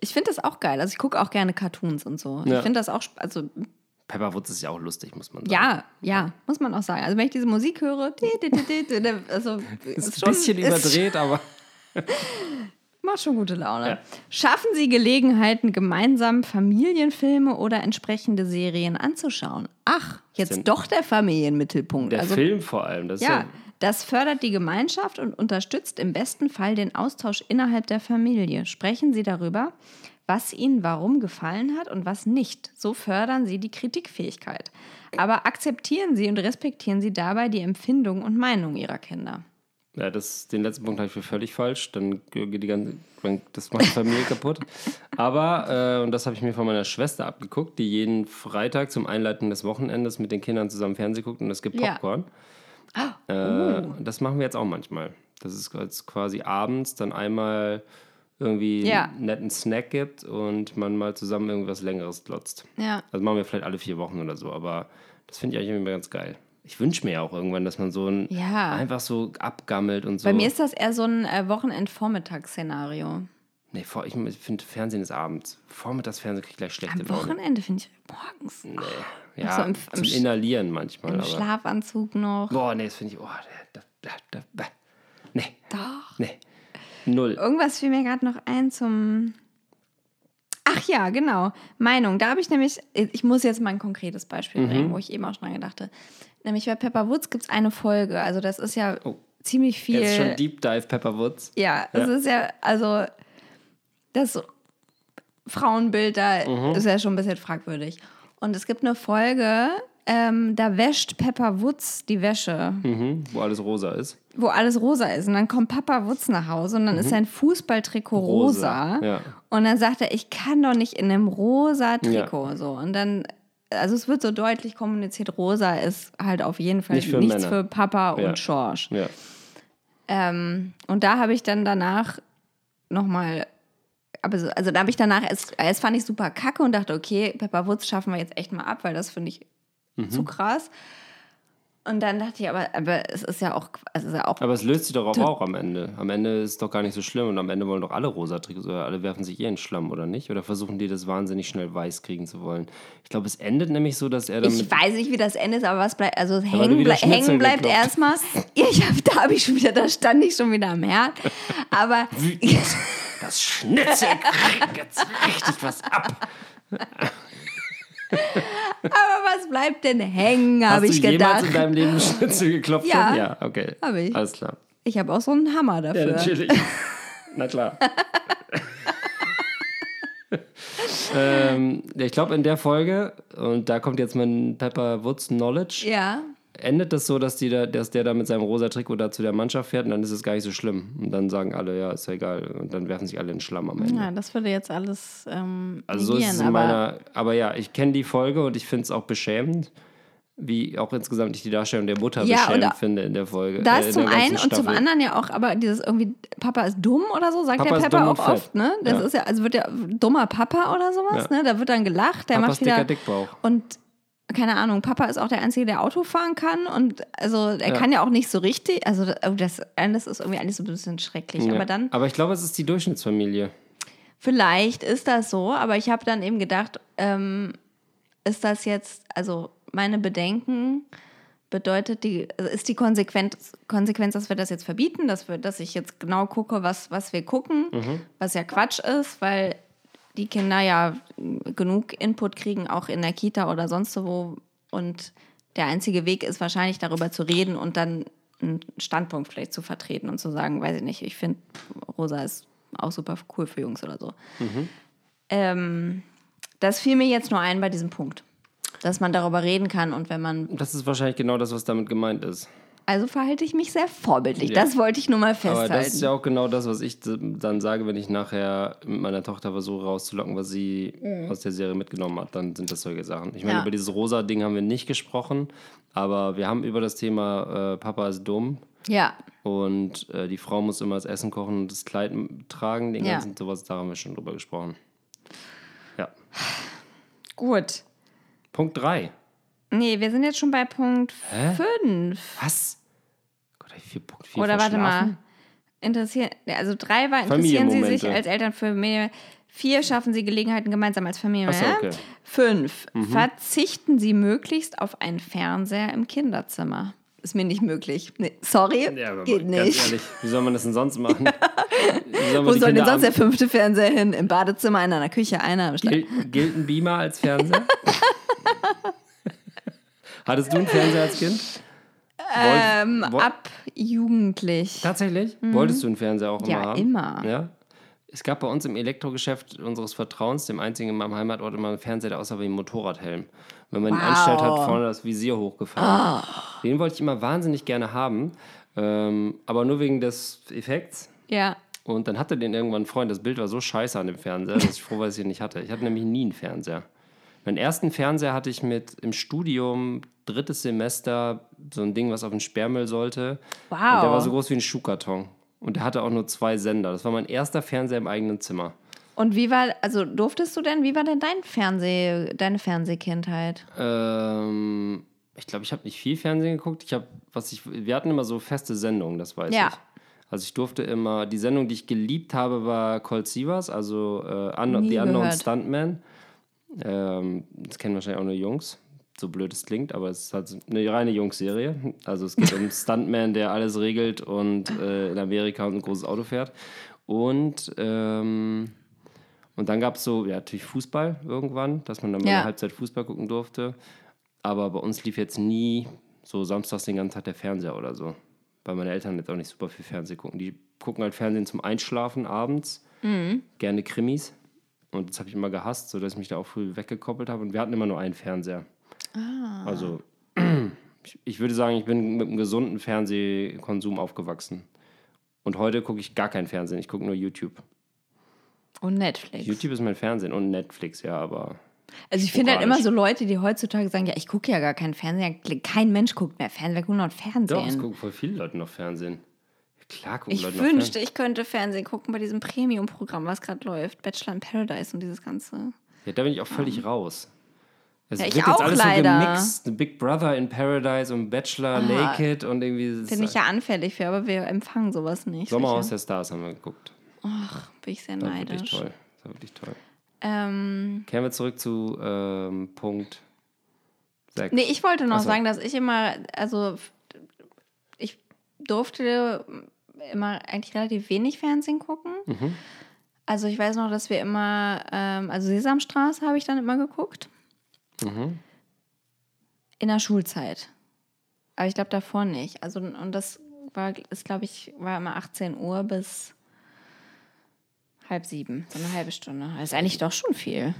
B: ich finde das auch geil. Also ich gucke auch gerne Cartoons und so.
A: Ja.
B: Ich finde das auch, also
A: Pepperwoods ist ja auch lustig, muss man sagen.
B: ja, ja, muss man auch sagen. Also wenn ich diese Musik höre, also
A: Ist
B: schon-
A: ein bisschen
B: ist-
A: überdreht, aber
B: Macht schon gute Laune.
A: Ja.
B: Schaffen Sie Gelegenheiten, gemeinsam Familienfilme oder entsprechende Serien anzuschauen. Ach, jetzt
A: Sind-
B: doch der Familienmittelpunkt.
A: der
B: also,
A: Film vor allem. Das
B: ja,
A: ja,
B: Das fördert die Gemeinschaft und unterstützt im besten Fall den Austausch innerhalb der Familie. Sprechen Sie darüber, was Ihnen warum gefallen hat und was nicht. So fördern Sie die Kritikfähigkeit. Aber akzeptieren Sie und respektieren Sie dabei die Empfindungen und Meinungen Ihrer Kinder.
A: Ja, das, den letzten Punkt habe ich für völlig falsch. Dann geht die ganze, das macht die Familie kaputt. Aber, äh, und das habe ich mir von meiner Schwester abgeguckt, die jeden Freitag zum Einleiten des Wochenendes mit den Kindern zusammen Fernsehen guckt und es gibt
B: Ja.
A: Popcorn.
B: Oh.
A: Äh, das machen wir jetzt auch manchmal. Das ist jetzt quasi abends dann einmal irgendwie
B: Ja.
A: einen netten Snack gibt und man mal zusammen irgendwas Längeres glotzt.
B: Ja.
A: Also machen wir vielleicht alle vier Wochen oder so, aber das finde ich eigentlich immer ganz geil. Ich wünsche mir ja auch irgendwann, dass man so ein
B: Ja.
A: einfach so abgammelt und so.
B: Bei mir ist das eher so ein äh, Wochenend-Vormittagsszenario.
A: Nee, vor, ich, finde Fernsehen ist abends. Vormittagsfernsehen kriege ich gleich schlechte
B: Am. Wochenende finde ich morgens.
A: Ja,
B: so im- im
A: zum
B: Sch-
A: Inhalieren manchmal.
B: Im
A: aber.
B: Schlafanzug noch.
A: Boah, nee, das finde ich. Oh, da, da, da, da, nee,
B: Doch.
A: nee. Null.
B: Irgendwas fiel mir gerade noch ein zum. Ach ja, genau. Meinung. Da habe ich nämlich, ich muss jetzt mal ein konkretes Beispiel
A: Mhm.
B: bringen, wo ich eben auch schon dran gedachte. Nämlich bei Pepper Woods gibt es eine Folge. Also das ist ja
A: Oh.
B: ziemlich viel.
A: Jetzt schon Deep Dive Pepperwoods.
B: Ja, es
A: Ja.
B: ist ja, also das Frauenbild da
A: Mhm.
B: ist ja schon ein bisschen fragwürdig. Und es gibt eine Folge, ähm, da wäscht Pepper Woods die Wäsche,
A: Mhm, wo alles rosa ist.
B: wo alles rosa ist. Und dann kommt Papa Woods nach Hause und dann ist sein Fußballtrikot rosa.
A: Mhm. Rosa, ja.
B: Und dann sagt er, ich kann doch nicht in einem rosa Trikot. So. Und dann, also es wird so deutlich kommuniziert, rosa ist halt auf jeden Fall
A: Nicht für
B: nichts
A: Männer.
B: für Papa
A: Ja.
B: und Schorsch.
A: Ja.
B: Ähm, und da habe ich dann danach nochmal, aber so, also da habe ich danach, es, es fand ich super kacke und dachte, okay, Pepper Woods schaffen wir jetzt echt mal ab, weil das finde ich
A: Mhm.
B: zu krass. Und dann dachte ich, aber, aber es ist ja auch, es ist ja auch,
A: Aber es löst sich doch auch, auch am Ende. Am Ende ist es doch gar nicht so schlimm und am Ende wollen doch alle rosa Trikots oder alle werfen sich eh in Schlamm, oder nicht? Oder versuchen die das wahnsinnig schnell weiß kriegen zu wollen? Ich glaube, es endet nämlich so, dass er dann
B: ich weiß nicht, wie das Ende ist, aber was bleibt, also hängen,
A: Schnitzel
B: hängen bleibt erstmal, ich hab, da habe ich schon wieder, da stand ich schon wieder am Herd, aber
A: Das Schnitzel kriegt jetzt richtig was ab.
B: Aber was bleibt denn hängen,
A: Hast
B: habe
A: du
B: ich
A: jemals
B: gedacht.
A: in deinem Leben Schnitzel geklopft?
B: Ja.
A: Ja, okay.
B: Hab ich.
A: Alles klar.
B: Ich habe auch so einen Hammer
A: Ja,
B: dafür.
A: natürlich. Na klar. ähm, ja, ich glaube, in der Folge, und da kommt jetzt mein Pepper Woods Knowledge,
B: Ja.
A: Endet das so, dass, die da, dass der da mit seinem rosa Trikot da zu der Mannschaft fährt und dann ist es gar nicht so schlimm. Und dann sagen alle, ja, ist ja egal. Und dann werfen sich alle in den Schlamm am Ende.
B: ja, das würde jetzt alles ähm,
A: Also so ist es in
B: aber
A: meiner. Aber ja, ich kenne die Folge und ich finde es auch beschämend, wie auch insgesamt ich die Darstellung der Mutter
B: Ja,
A: beschämend finde in der Folge.
B: das
A: äh,
B: zum einen und zum
A: Staffel.
B: anderen ja auch, aber dieses irgendwie, Papa ist dumm oder so, sagt
A: Papa
B: der Pepper auch oft, ne? Das
A: Ja.
B: ist ja, also wird ja dummer Papa oder sowas,
A: Ja.
B: ne? Da wird dann gelacht, der
A: Papas
B: macht wieder.
A: dicker Dickbauch.
B: Und keine Ahnung, Papa ist auch der Einzige, der Auto fahren kann und also er
A: Ja.
B: kann ja auch nicht so richtig, also das, oh, das alles ist irgendwie alles so ein bisschen schrecklich,
A: Ja.
B: aber dann
A: Aber ich glaube, es ist die Durchschnittsfamilie.
B: Vielleicht ist das so, aber ich habe dann eben gedacht, ähm, ist das jetzt, also meine Bedenken bedeutet die, also ist die Konsequenz, Konsequenz, dass wir das jetzt verbieten, dass wir, dass ich jetzt genau gucke, was, was wir gucken, was ja Quatsch ist, weil die Kinder ja genug Input kriegen, auch in der Kita oder sonst wo. Und der einzige Weg ist wahrscheinlich darüber zu reden und dann einen Standpunkt vielleicht zu vertreten und zu sagen, weiß ich nicht, ich finde, Rosa ist auch super cool für Jungs oder so. Ähm, das fiel mir jetzt nur ein bei diesem Punkt, dass man darüber reden kann und wenn man,
A: Das ist wahrscheinlich genau das, was damit gemeint ist.
B: Also verhalte ich mich sehr vorbildlich.
A: Ja.
B: Das wollte ich nur mal
A: Aber
B: festhalten.
A: das ist ja auch genau das, was ich dann sage, wenn ich nachher mit meiner Tochter versuche rauszulocken, was sie aus der Serie mitgenommen hat, dann sind das solche Sachen. Ich meine,
B: Mhm. Ja.
A: über dieses rosa Ding haben wir nicht gesprochen, aber wir haben über das Thema äh, Papa ist dumm
B: ja,
A: und äh, die Frau muss immer das Essen kochen und das Kleid tragen, den
B: Ja.
A: ganzen sowas, da haben wir schon drüber gesprochen. Ja.
B: gut.
A: Punkt 3.
B: Nee, wir sind jetzt schon bei Punkt 5.
A: Was? Gott, hab ich vier Punkt vier
B: Oder warte mal. Interessieren, also drei war, interessieren Sie sich als Eltern für Familie. Vier schaffen Sie Gelegenheiten gemeinsam als Familie.
A: So, okay. Mhm.
B: Fünf. Verzichten Sie möglichst auf einen Fernseher im Kinderzimmer. Ist mir nicht möglich. Nee, sorry,
A: Ja,
B: geht nicht.
A: ehrlich, wie soll man das denn sonst machen? Soll
B: Wo soll denn sonst der fünfte Fernseher hin? Im Badezimmer, einer in der Küche, einer im Schlaf.
A: Gilt, gilt ein Beamer als Fernseher? Hattest du einen Fernseher als Kind?
B: Ähm,
A: woll-
B: ab jugendlich.
A: Tatsächlich? Wolltest du einen Fernseher auch immer
B: Mhm. Ja,
A: haben?
B: immer.
A: Ja. Es gab bei uns im Elektrogeschäft unseres Vertrauens, dem einzigen in meinem Heimatort, immer einen Fernseher, der aussah wie ein Motorradhelm. Wenn man ihn
B: Wow.
A: anstellt, hat vorne das Visier hochgefahren. Den wollte ich immer wahnsinnig gerne haben, ähm, aber nur wegen des Effekts.
B: Ja.
A: Und dann hatte den irgendwann ein Freund. Das Bild war so scheiße an dem Fernseher, dass ich froh war, dass ich ihn nicht hatte. Ich hatte nämlich nie einen Fernseher. Meinen ersten Fernseher hatte ich mit im Studium, drittes Semester, so ein Ding, was auf den Sperrmüll sollte.
B: Wow.
A: Und der war so groß wie ein Schuhkarton. Und der hatte auch nur zwei Sender. Das war mein erster Fernseher im eigenen Zimmer.
B: Und wie war, also durftest du denn, wie war denn dein Fernseh, deine Fernsehkindheit?
A: Ähm, ich glaube, ich habe nicht viel Fernsehen geguckt. Ich habe, was ich, wir hatten immer so feste Sendungen, das weiß
B: Ja.
A: ich. Also ich durfte immer, die Sendung, die ich geliebt habe, war Colt Sievers, also äh, Un
B: Nie
A: The Unknown
B: gehört.
A: Stuntman. Ähm, das kennen wahrscheinlich auch nur Jungs, so blöd es klingt, aber es ist halt eine reine Jungs-Serie. Also es geht um einen Stuntman, der alles regelt und äh, in Amerika ein großes Auto fährt. Und, ähm, und dann gab es so, ja, natürlich Fußball irgendwann, dass man dann mal
B: Ja.
A: eine Halbzeit Fußball gucken durfte. Aber bei uns lief jetzt nie so samstags den ganzen Tag der Fernseher oder so. Weil meine Eltern jetzt auch nicht super viel Fernsehen gucken. Die gucken halt Fernsehen zum Einschlafen abends. Gerne Krimis. Und das habe ich immer gehasst, sodass ich mich da auch früh weggekoppelt habe. Und wir hatten immer nur einen Fernseher. Also ich, würde sagen, ich bin mit einem gesunden Fernsehkonsum aufgewachsen. Und heute gucke ich gar kein Fernsehen, ich gucke nur YouTube.
B: Und Netflix.
A: YouTube ist mein Fernsehen und Netflix, ja, aber
B: Also ich finde halt immer so Leute, die heutzutage sagen, ja, ich gucke ja gar keinen Fernseher. Kein Mensch guckt mehr Fernsehen, wir gucken noch Fernsehen.
A: doch, es gucken voll viele Leute noch Fernsehen. Klar gucken
B: ich
A: Leute noch
B: wünschte,
A: Fernsehen.
B: ich könnte Fernsehen gucken bei diesem Premium-Programm, was gerade läuft. Bachelor in Paradise und dieses Ganze.
A: Ja, da bin ich auch völlig raus. Es
B: Ja, ich
A: wird jetzt
B: auch
A: alles
B: leider.
A: so gemixt. Big Brother in Paradise und Bachelor Naked und irgendwie. das
B: Bin ich ja anfällig für, aber wir empfangen sowas nicht.
A: Sommerhaus
B: sicher.
A: der Stars haben wir geguckt.
B: Ach, bin ich sehr
A: Das war wirklich
B: neidisch.
A: toll. Das war wirklich toll.
B: Ähm,
A: Kehren wir zurück zu ähm, Punkt 6.
B: nee, ich wollte noch
A: so.
B: sagen, dass ich immer, also ich durfte immer eigentlich relativ wenig Fernsehen gucken.
A: Mhm.
B: Also ich weiß noch, dass wir immer, ähm, also Sesamstraße habe ich dann immer geguckt.
A: Mhm.
B: In der Schulzeit. Aber ich glaube davor nicht. Also und das war, ist glaube ich, war immer 18 Uhr bis halb sieben, so eine halbe Stunde. Das ist eigentlich doch schon viel.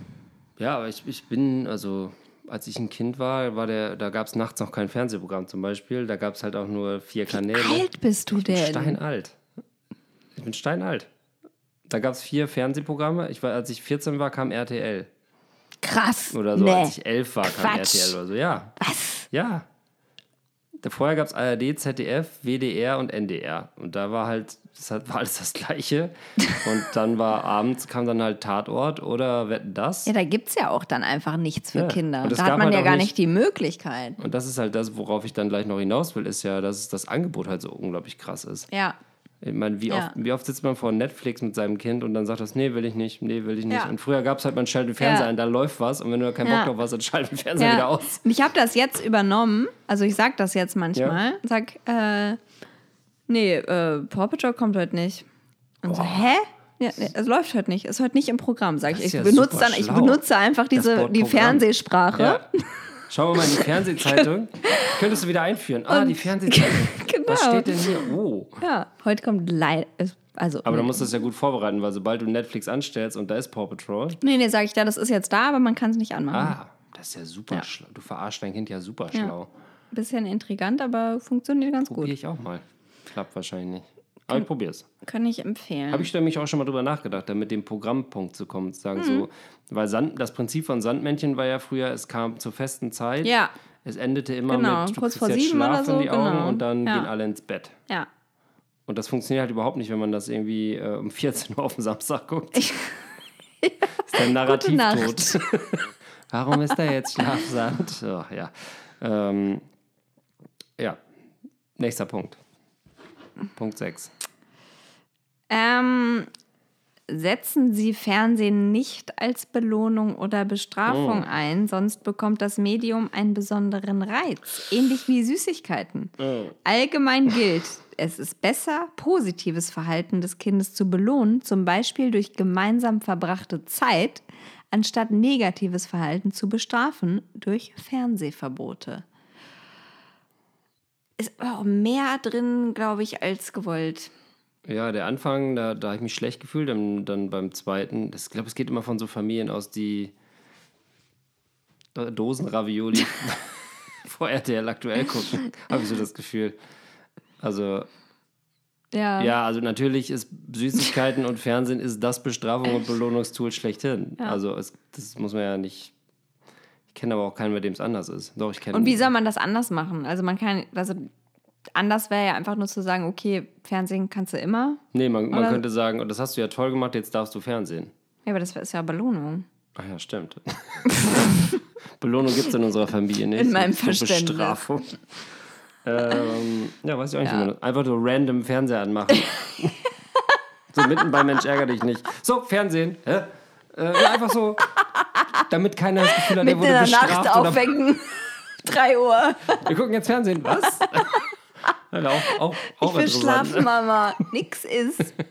A: Ja, aber ich, ich bin, also als ich ein Kind war, war der, da gab es nachts noch kein Fernsehprogramm zum Beispiel. Da gab es halt auch nur vier Kanäle.
B: alt bist du denn?
A: Steinalt. Ich bin steinalt. Da gab es vier Fernsehprogramme. Ich war, als ich 14 war, kam RTL.
B: Krass.
A: Oder so,
B: nee.
A: als ich 11 war, kam
B: Quatsch.
A: RTL oder so. Ja.
B: Was?
A: Ja. Da vorher gab es ARD, ZDF, WDR und NDR. Und da war halt, das war alles das Gleiche. Und dann war abends, kam dann halt Tatort oder Wetten das.
B: Ja, da gibt es ja auch dann einfach nichts für
A: Ja.
B: Kinder. Da hat man
A: halt
B: ja gar
A: nicht
B: die Möglichkeit.
A: Und das ist halt das, worauf ich dann gleich noch hinaus will, ist ja, dass das Angebot halt so unglaublich krass ist.
B: Ja.
A: Ich meine, wie,
B: Ja.
A: oft, wie oft sitzt man vor Netflix mit seinem Kind und dann sagt das, nee, will ich nicht, nee, will ich nicht.
B: Ja.
A: Und früher gab es halt, man schaltet den Fernseher
B: Ja.
A: ein, da läuft was und wenn du da keinen. Bock drauf hast, dann schaltet den Fernseher wieder aus.
B: Ich habe das jetzt übernommen. Also ich sag das jetzt manchmal. Sag, äh, nee, äh, Paw Patrol kommt heute nicht. Und so, hä? Ja, nee, es läuft heute nicht. Es ist heute nicht im Programm, sag ich. Ich benutze dann, ich benutze einfach diese die. Fernsehsprache.
A: Ja. Schauen wir mal in die Fernsehzeitung. Könntest du wieder einführen. Ah, die Fernsehzeitung.
B: Genau.
A: Was steht denn hier? Oh.
B: Ja, heute kommt leider. Also,
A: Aber dann musst du es ja gut vorbereiten, weil sobald du Netflix anstellst und da ist Paw Patrol.
B: nee, nee, sag ich da, das ist jetzt da, aber man kann es nicht anmachen.
A: Ah, das ist ja super schlau. Du verarschst dein Kind ja super schlau.
B: Bisschen intrigant, aber funktioniert ganz
A: Probiere
B: gut.
A: ich auch mal. Klappt wahrscheinlich nicht. Aber ich probier's.
B: Kann ich empfehlen.
A: Habe ich nämlich auch schon mal drüber nachgedacht, da mit dem Programmpunkt zu kommen, zu sagen,
B: Mhm.
A: so, weil Sand, das Prinzip von Sandmännchen war ja früher, es kam zur festen Zeit.
B: Ja.
A: Es endete immer
B: Genau,
A: mit, du
B: kurz vor
A: jetzt
B: sieben oder
A: Schlaf
B: so,
A: in die Augen
B: genau.
A: und dann
B: Ja.
A: gehen alle ins Bett.
B: ja.
A: Und das funktioniert halt überhaupt nicht, wenn man das irgendwie äh, um 14 Uhr auf dem Samstag guckt. ist der Narrativ tot. Warum ist da jetzt Schlafsand? So, ja. Ähm, ja. Nächster Punkt. Punkt 6.
B: Ähm, setzen Sie Fernsehen nicht als Belohnung oder Bestrafung
A: Oh.
B: ein, sonst bekommt das Medium einen besonderen Reiz, ähnlich wie Süßigkeiten.
A: Oh.
B: Allgemein gilt, es ist besser, positives Verhalten des Kindes zu belohnen, zum Beispiel durch gemeinsam verbrachte Zeit, anstatt negatives Verhalten zu bestrafen durch Fernsehverbote. ist auch mehr drin, glaube ich, als gewollt.
A: Ja, der Anfang, da, da habe ich mich schlecht gefühlt. Dann, dann beim zweiten, das, ich glaube, es geht immer von so Familien aus, die Dosen-Ravioli vor RTL aktuell gucken, habe ich so das Gefühl. Also,
B: Ja.
A: ja, also natürlich ist Süßigkeiten und Fernsehen ist das Bestrafung und Belohnungstool schlechthin.
B: Ja.
A: Also, es, das muss man ja nicht. Ich kenne aber auch keinen, bei dem es anders ist. Doch, ich kenne.
B: Und wie soll man das anders machen? Also man kann, also anders wäre ja einfach nur zu sagen, okay, Fernsehen kannst du immer.
A: Nee, man, man könnte sagen, und das hast du ja toll gemacht, jetzt darfst du Fernsehen.
B: Ja, aber das ist ja Belohnung.
A: Ach ja, stimmt. Belohnung gibt es in unserer Familie nicht.
B: In meinem
A: Nur
B: Verständnis.
A: Bestrafung. ähm, ja, weiß ich auch nicht.
B: Ja.
A: Einfach nur random Fernseher anmachen. so mitten bei Mensch ärger dich nicht. So, Fernsehen. Hä? Äh, ja, einfach so, damit keiner das Gefühl hat, er
B: Mitten in
A: wurde
B: der
A: bestraft.
B: Nacht aufwecken. 3 Uhr.
A: Wir gucken jetzt Fernsehen. Was? Ja, auch, auch,
B: Ich
A: auch
B: will schlafen, Mama. Nix ist.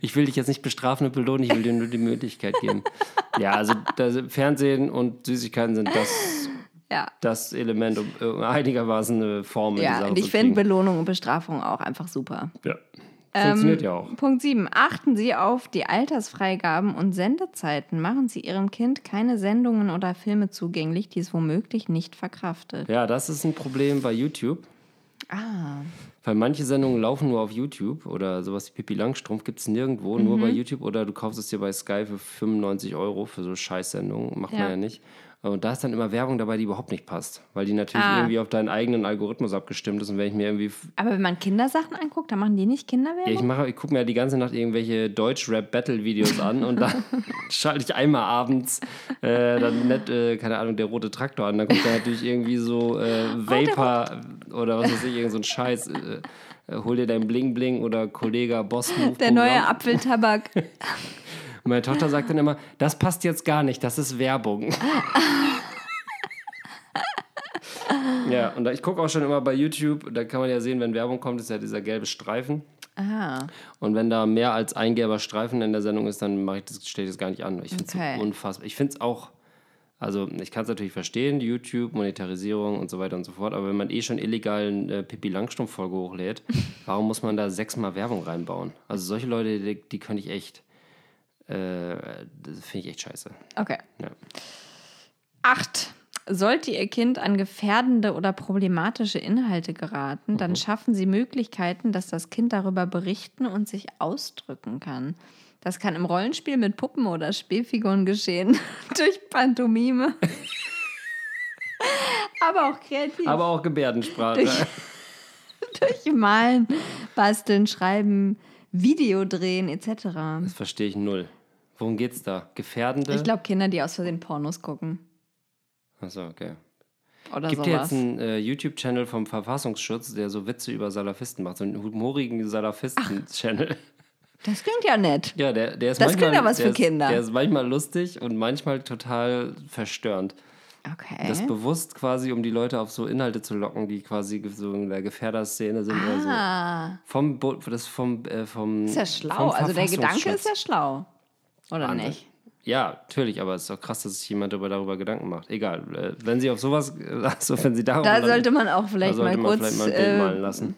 A: Ich will dich jetzt nicht bestrafen und belohnen, ich will dir nur die Möglichkeit geben. Ja, also das, Fernsehen und Süßigkeiten sind das,
B: Ja.
A: das Element, um einigermaßen eine Form
B: Ja, und ich finde. Belohnung und Bestrafung auch einfach super.
A: Ja. Funktioniert ja auch.
B: Punkt 7. Achten Sie auf die Altersfreigaben und Sendezeiten. Machen Sie Ihrem Kind keine Sendungen oder Filme zugänglich, die es womöglich nicht verkraftet.
A: Ja, das ist ein Problem bei YouTube.
B: Ah.
A: Weil manche Sendungen laufen nur auf YouTube oder sowas wie Pippi Langstrumpf gibt es nirgendwo, nur
B: Mhm.
A: bei YouTube oder du kaufst es dir bei Sky für 95 Euro für so Scheißsendungen. Macht
B: Ja.
A: man ja nicht. Und da ist dann immer Werbung dabei, die überhaupt nicht passt. Weil die natürlich
B: Ah.
A: irgendwie auf deinen eigenen Algorithmus abgestimmt ist. Und wenn ich mir irgendwie
B: Aber wenn man Kindersachen anguckt, dann machen die nicht
A: Ja,
B: Kinderwerbung?
A: ich mache, ich gucke mir ja die ganze Nacht irgendwelche Deutsch-Rap-Battle-Videos an und dann schalte ich einmal abends äh, dann nett, äh, keine Ahnung, der rote Traktor an. Dann kommt da natürlich irgendwie so äh, Vapor oder was weiß ich, irgend so ein Scheiß. Äh, äh, hol dir dein Bling Bling oder Kollege Boss.
B: Der neue. Apfeltabak.
A: Und meine Tochter sagt dann immer, das passt jetzt gar nicht, das ist Werbung. ja, und ich gucke auch schon immer bei YouTube, da kann man ja sehen, wenn Werbung kommt, ist ja dieser gelbe Streifen.
B: Ah.
A: Und wenn da mehr als ein gelber Streifen in der Sendung ist, dann mache ich das, stelle ich das gar nicht an. Ich finde es
B: Okay.
A: unfassbar. Ich finde es auch, also ich kann es natürlich verstehen, YouTube, Monetarisierung und so weiter und so fort, aber wenn man eh schon illegalen äh, Pippi Langstrumpf-Folge hochlädt, warum muss man da sechsmal Werbung reinbauen? Also solche Leute, die, die könnte ich echt, äh, das finde ich echt scheiße.
B: Okay.
A: Ja.
B: Acht. Sollte Ihr Kind an gefährdende oder problematische Inhalte geraten, dann schaffen Sie Möglichkeiten, dass das Kind darüber berichten und sich ausdrücken kann. Das kann im Rollenspiel mit Puppen oder Spielfiguren geschehen, durch Pantomime. Aber auch kreativ.
A: Aber auch Gebärdensprache.
B: Durch- durch Malen, Basteln, Schreiben, Video drehen etc.
A: Das verstehe ich null. Worum geht's da? Gefährdende?
B: Ich glaube, Kinder, die aus Versehen Pornos gucken.
A: Achso, okay.
B: Oder
A: Gibt
B: sowas.
A: jetzt einen äh, YouTube-Channel vom Verfassungsschutz, der so Witze über Salafisten macht, so einen humorigen Salafisten-Channel.
B: Das klingt ja nett.
A: Ja, der, der ist
B: Das
A: manchmal,
B: klingt ja was für
A: ist,
B: Kinder.
A: Der ist manchmal lustig und manchmal total verstörend.
B: Okay.
A: Das bewusst quasi, um die Leute auf so Inhalte zu locken, die quasi so in der Gefährderszene sind oder so.
B: ah,
A: Vom, Bo- das vom, äh, vom,
B: ist ja schlau. Also der Gedanke ist ja schlau. Oder
A: Wahnsinn.
B: nicht?
A: Ja, natürlich, aber es ist doch krass, dass sich jemand darüber, darüber Gedanken macht. Egal, äh, wenn Sie auf sowas, also wenn Sie darüber,
B: Da sollte man auch vielleicht mal kurz
A: vielleicht mal
B: äh,
A: malen lassen.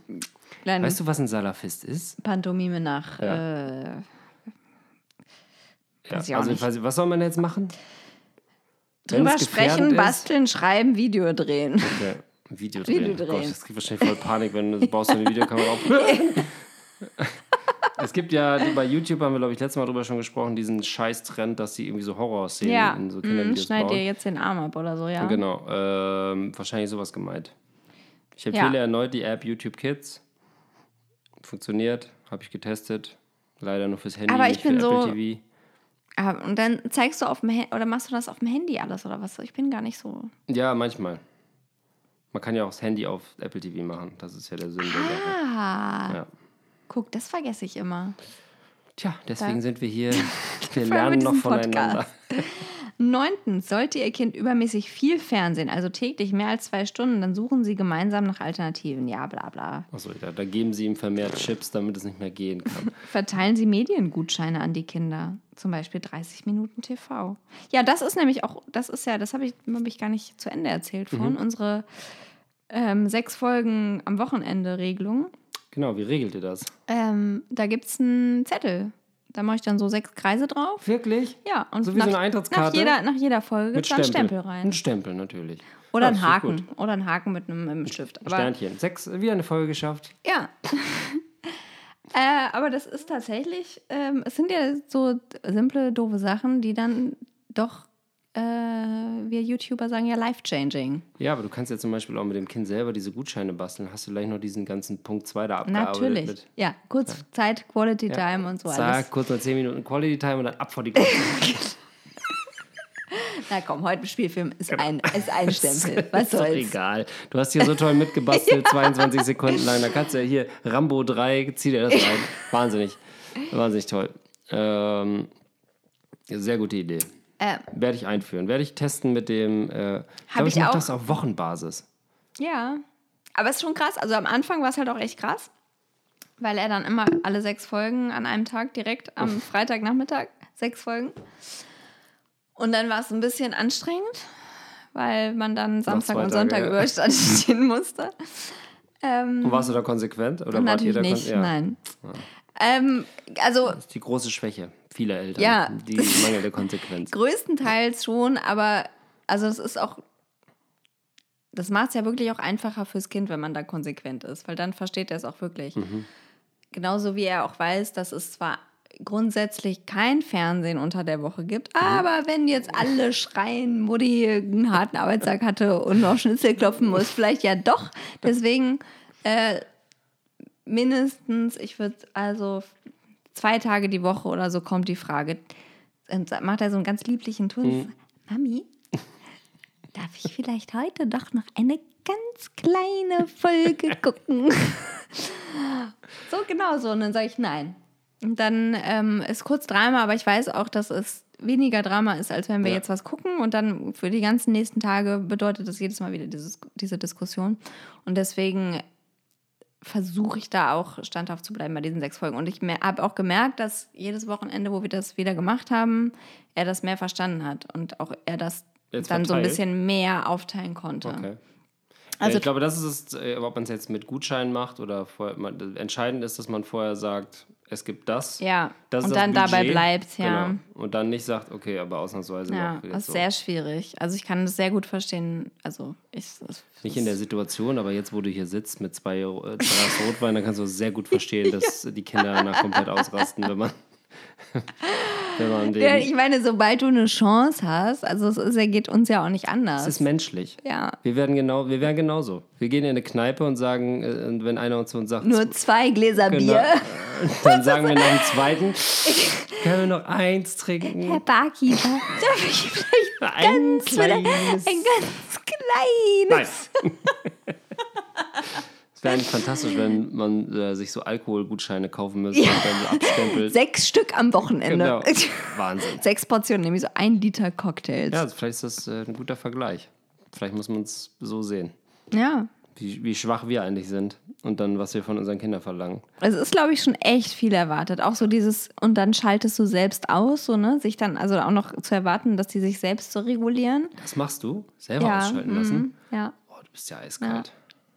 A: Weißt du, was ein Salafist ist?
B: Pantomime nach.
A: Ja.
B: Äh,
A: Ja, also
B: nicht.
A: was soll man jetzt machen?
B: Drüber sprechen,
A: ist-
B: basteln, schreiben, Video drehen.
A: Okay. Video drehen.
B: Video
A: Oh Gott,
B: drehen.
A: das gibt wahrscheinlich voll Panik, wenn du baust so eine Videokamera auf. es gibt ja, bei YouTube haben wir, glaube ich, letztes Mal drüber schon gesprochen, diesen Scheiß-Trend, dass sie irgendwie so Horrorszenen
B: Ja,
A: in so
B: mm,
A: Kindervideos
B: schneid dir
A: bauen.
B: jetzt den Arm ab oder so, ja.
A: Genau, ähm, wahrscheinlich sowas gemeint. Ich empfehle
B: Ja.
A: erneut die App YouTube Kids. Funktioniert, habe ich getestet. Leider nur fürs Handy,
B: Aber ich
A: nicht für
B: bin so-
A: Apple TV.
B: Ah, und dann zeigst du auf dem Handy, oder machst du das auf dem Handy alles oder was? Ich bin gar nicht so.
A: Ja, manchmal. Man kann ja auch das Handy auf Apple TV machen. Das ist ja der Sinn der Sache.
B: Ah,
A: Ja.
B: guck, das vergesse ich immer.
A: Tja, deswegen
B: Da-
A: sind wir hier. Wir lernen noch voneinander.
B: Neuntens, sollte Ihr Kind übermäßig viel Fernsehen, also täglich mehr als zwei Stunden, dann suchen Sie gemeinsam nach Alternativen. Ja, bla bla.
A: Achso, da, da geben sie ihm vermehrt Chips, damit es nicht mehr gehen kann.
B: Verteilen Sie Mediengutscheine an die Kinder. Zum Beispiel 30 Minuten TV. Ja, das ist nämlich auch, das ist ja, das habe ich, hab ich gar nicht zu Ende erzählt von.
A: Mhm.
B: Unsere ähm, sechs Folgen am Wochenende Regelung.
A: Genau, wie regelt ihr das?
B: Ähm, da gibt es einen Zettel. Da mache ich dann so sechs Kreise drauf.
A: Wirklich?
B: Ja, und
A: So wie
B: nach,
A: so eine Eintrittskarte?
B: Nach jeder, nach jeder Folge gibt es einen
A: Stempel.
B: Rein.
A: Ein Stempel natürlich.
B: Oder
A: Ja,
B: ein Haken. Oder ein Haken mit einem, mit einem Stift. Aber,
A: Sternchen. Sechs, wie eine Folge geschafft.
B: Ja. äh, aber das ist tatsächlich, ähm, es sind ja so simple, doofe Sachen, die dann doch, äh, wir YouTuber sagen ja life-changing.
A: Ja, aber du kannst ja zum Beispiel auch mit dem Kind selber diese Gutscheine basteln. Hast du gleich noch diesen ganzen Punkt 2 da abgearbeitet?
B: Natürlich.
A: Mit,
B: Ja, kurz Zeit, Quality Time und so
A: Zack,
B: alles.
A: kurz mal 10 Minuten Quality Time und dann ab vor die Kiste.
B: Na komm, heute im Spielfilm ist ein, ist ein Stempel. Was
A: ist doch
B: soll's?
A: egal. Du hast hier so toll mitgebastelt, 22 Sekunden lang. Da kannst du ja hier Rambo 3, zieh dir das rein. Wahnsinnig. Wahnsinnig toll. Ähm, sehr gute Idee.
B: Äh,
A: Werde ich einführen. Werde ich testen mit dem. Äh, ich glaube,
B: ich
A: ich mache
B: auch.
A: das auf Wochenbasis.
B: Ja. Aber es ist schon krass. Also am Anfang war es halt auch echt krass, weil er dann immer alle sechs Folgen an einem Tag direkt am Freitagnachmittag sechs Folgen. Und dann war es ein bisschen anstrengend, weil man dann Samstag und Sonntag
A: ja.
B: überstehen musste. Ähm,
A: Und warst du da konsequent? Oder wart ihr
B: natürlich
A: da kon-
B: nicht,
A: ja.
B: nein. Ähm, also
A: Das ist die große Schwäche vieler Eltern.
B: Ja.
A: Die mangelnde Konsequenz.
B: größtenteils schon, aber also es ist auch, das macht es ja wirklich auch einfacher fürs Kind, wenn man da konsequent ist, weil dann versteht er es auch wirklich. Genauso wie er auch weiß, dass es zwar grundsätzlich kein Fernsehen unter der Woche gibt, aber wenn jetzt alle schreien, Mutti einen harten Arbeitstag hatte und noch Schnitzel klopfen muss, vielleicht ja doch. Deswegen äh, mindestens, ich würde also zwei Tage die Woche oder so kommt die Frage. Und macht er so einen ganz lieblichen Ton. Mami, darf ich vielleicht heute doch noch eine ganz kleine Folge gucken? so genau so. Und dann sage ich nein. Und dann ähm, ist kurz Drama, aber ich weiß auch, dass es weniger Drama ist, als wenn wir
A: Ja.
B: jetzt was gucken. Und dann für die ganzen nächsten Tage bedeutet das jedes Mal wieder dieses, diese Diskussion. Und deswegen versuche ich da auch standhaft zu bleiben bei diesen sechs Folgen. Und ich habe auch gemerkt, dass jedes Wochenende, wo wir das wieder gemacht haben, er das mehr verstanden hat und auch er das
A: Jetzt
B: dann so ein bisschen mehr aufteilen konnte.
A: Okay.
B: Also-
A: ja, ich glaube, das ist es, äh, ob man es jetzt mit Gutschein macht oder vorher, man, entscheidend ist, dass man vorher sagt, es gibt das.
B: Ja,
A: das ist
B: und
A: das
B: dann dabei bleibt, ja.
A: Genau. Und dann nicht sagt, okay, aber ausnahmsweise
B: Ja, das ist
A: so.
B: sehr schwierig. Also ich kann das sehr gut verstehen. Also ich
A: Nicht in der Situation, aber jetzt, wo du hier sitzt mit zwei äh, Glas Rotwein, dann kannst du sehr gut verstehen, dass die Kinder danach komplett ausrasten, wenn man, wenn man den.
B: ja, ich meine, sobald du eine Chance hast, also es ist, geht uns ja auch nicht anders.
A: es ist menschlich.
B: ja.
A: Wir werden genau, wir wären genauso. Wir gehen in eine Kneipe und sagen, äh, wenn einer uns zu uns sagt,
B: Nur zwei Gläser
A: Genau.
B: Bier.
A: dann sagen wir nach dem zweiten, können wir noch eins trinken?
B: Herr Barkeeper, darf ich vielleicht
A: Ein
B: ganz wieder ein
A: kleines.
B: ganz kleines.
A: Nein. Wäre eigentlich fantastisch, wenn man äh, sich so Alkoholgutscheine kaufen müsste und dann so abstempelt.
B: Sechs Stück am Wochenende.
A: Genau. Wahnsinn.
B: Sechs Portionen, nämlich so ein Liter Cocktails.
A: Ja, also vielleicht ist das äh, ein guter Vergleich. Vielleicht muss man es so sehen,
B: ja.
A: wie, wie schwach wir eigentlich sind und dann, was wir von unseren Kindern verlangen.
B: Es ist, glaube ich, schon echt viel erwartet. Auch so dieses, und dann schaltest du selbst aus, so, ne? Sich dann, also auch noch zu erwarten, dass die sich selbst so regulieren.
A: Das machst du? Selber
B: Ja.
A: ausschalten
B: mhm,
A: lassen?
B: Ja.
A: Oh, du bist ja eiskalt.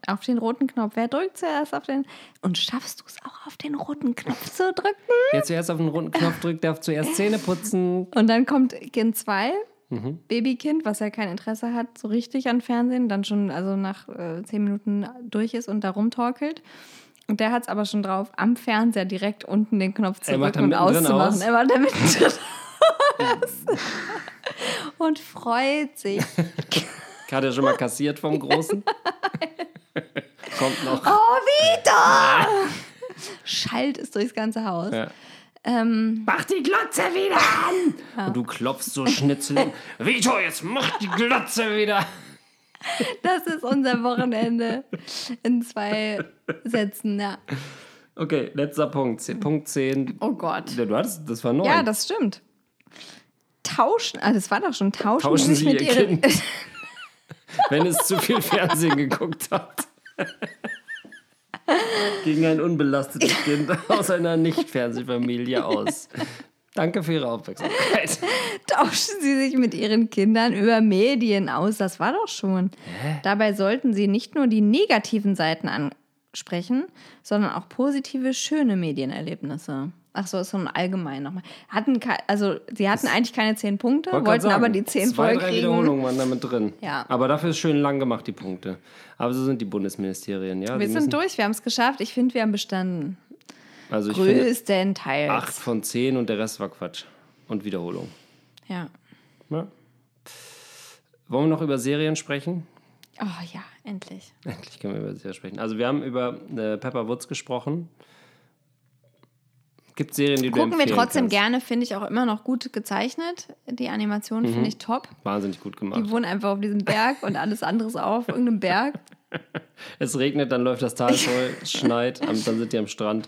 B: Auf den roten Knopf. Wer drückt zuerst auf den. Und schaffst du es auch auf den roten Knopf zu drücken?
A: Wer zuerst auf den roten Knopf drückt, darf zuerst Zähne putzen.
B: Und dann kommt Kind 2,
A: Mhm.
B: Babykind, was ja kein Interesse hat, so richtig an Fernsehen, dann schon also nach äh, zehn Minuten durch ist und da rumtorkelt. Und der hat es aber schon drauf, am Fernseher direkt unten den Knopf zu drücken und auszumachen.
A: aus.
B: Er macht da mittendrin und freut sich.
A: Hat er schon mal kassiert vom Großen? Kommt noch.
B: Oh, wieder! Schallt es durchs ganze Haus.
A: Ja.
B: Ähm,
A: Mach die Glotze wieder an! Und du klopfst so Schnitzel hin. Vito, jetzt mach die Glotze wieder!
B: das ist unser Wochenende in zwei Sätzen, ja.
A: Okay, letzter Punkt. Punkt 10.
B: Oh Gott.
A: Ja, du hattest, das war neu.
B: Ja, das stimmt. Tauschen, ah, das war doch schon tauschen,
A: Tauschen
B: sich mit
A: Ihr
B: Ihren.
A: Wenn es zu viel Fernsehen geguckt hat. Gegen ein unbelastetes Kind aus einer Nicht-Fernsehfamilie aus. Danke für Ihre Aufmerksamkeit.
B: Tauschen Sie sich mit Ihren Kindern über Medien aus. Das war doch schon. Dabei sollten Sie nicht nur die negativen Seiten ansprechen, sondern auch positive, schöne Medienerlebnisse. Ach so, ist so ein allgemein nochmal. Hatten also, sie hatten eigentlich keine zehn Punkte,
A: Wollte
B: wollten
A: sagen,
B: aber die zehn
A: Zwei,
B: voll
A: drei
B: kriegen.
A: Wiederholungen waren damit drin.
B: Ja.
A: Aber dafür ist schön lang gemacht, die Punkte. Aber so sind die Bundesministerien, ja.
B: Wir
A: Die
B: sind durch, wir haben es geschafft. Ich finde, wir haben bestanden.
A: Also ich
B: Größtenteils.
A: acht von zehn und der Rest war Quatsch. Und Wiederholung.
B: Ja.
A: Ja. Wollen wir noch über Serien sprechen?
B: Oh ja, endlich.
A: Endlich können wir über Serien sprechen. Also wir haben über äh, Pepper Woods gesprochen. Gibt Serien, die du
B: Gucken wir trotzdem
A: kannst?
B: gerne, finde ich auch immer noch gut gezeichnet. Die Animation
A: Mhm.
B: finde ich top.
A: Wahnsinnig gut gemacht.
B: Die wohnen einfach auf diesem Berg und alles andere ist auch auf irgendeinem Berg.
A: Es regnet, dann läuft das Tal voll, es schneit, dann sind die am Strand.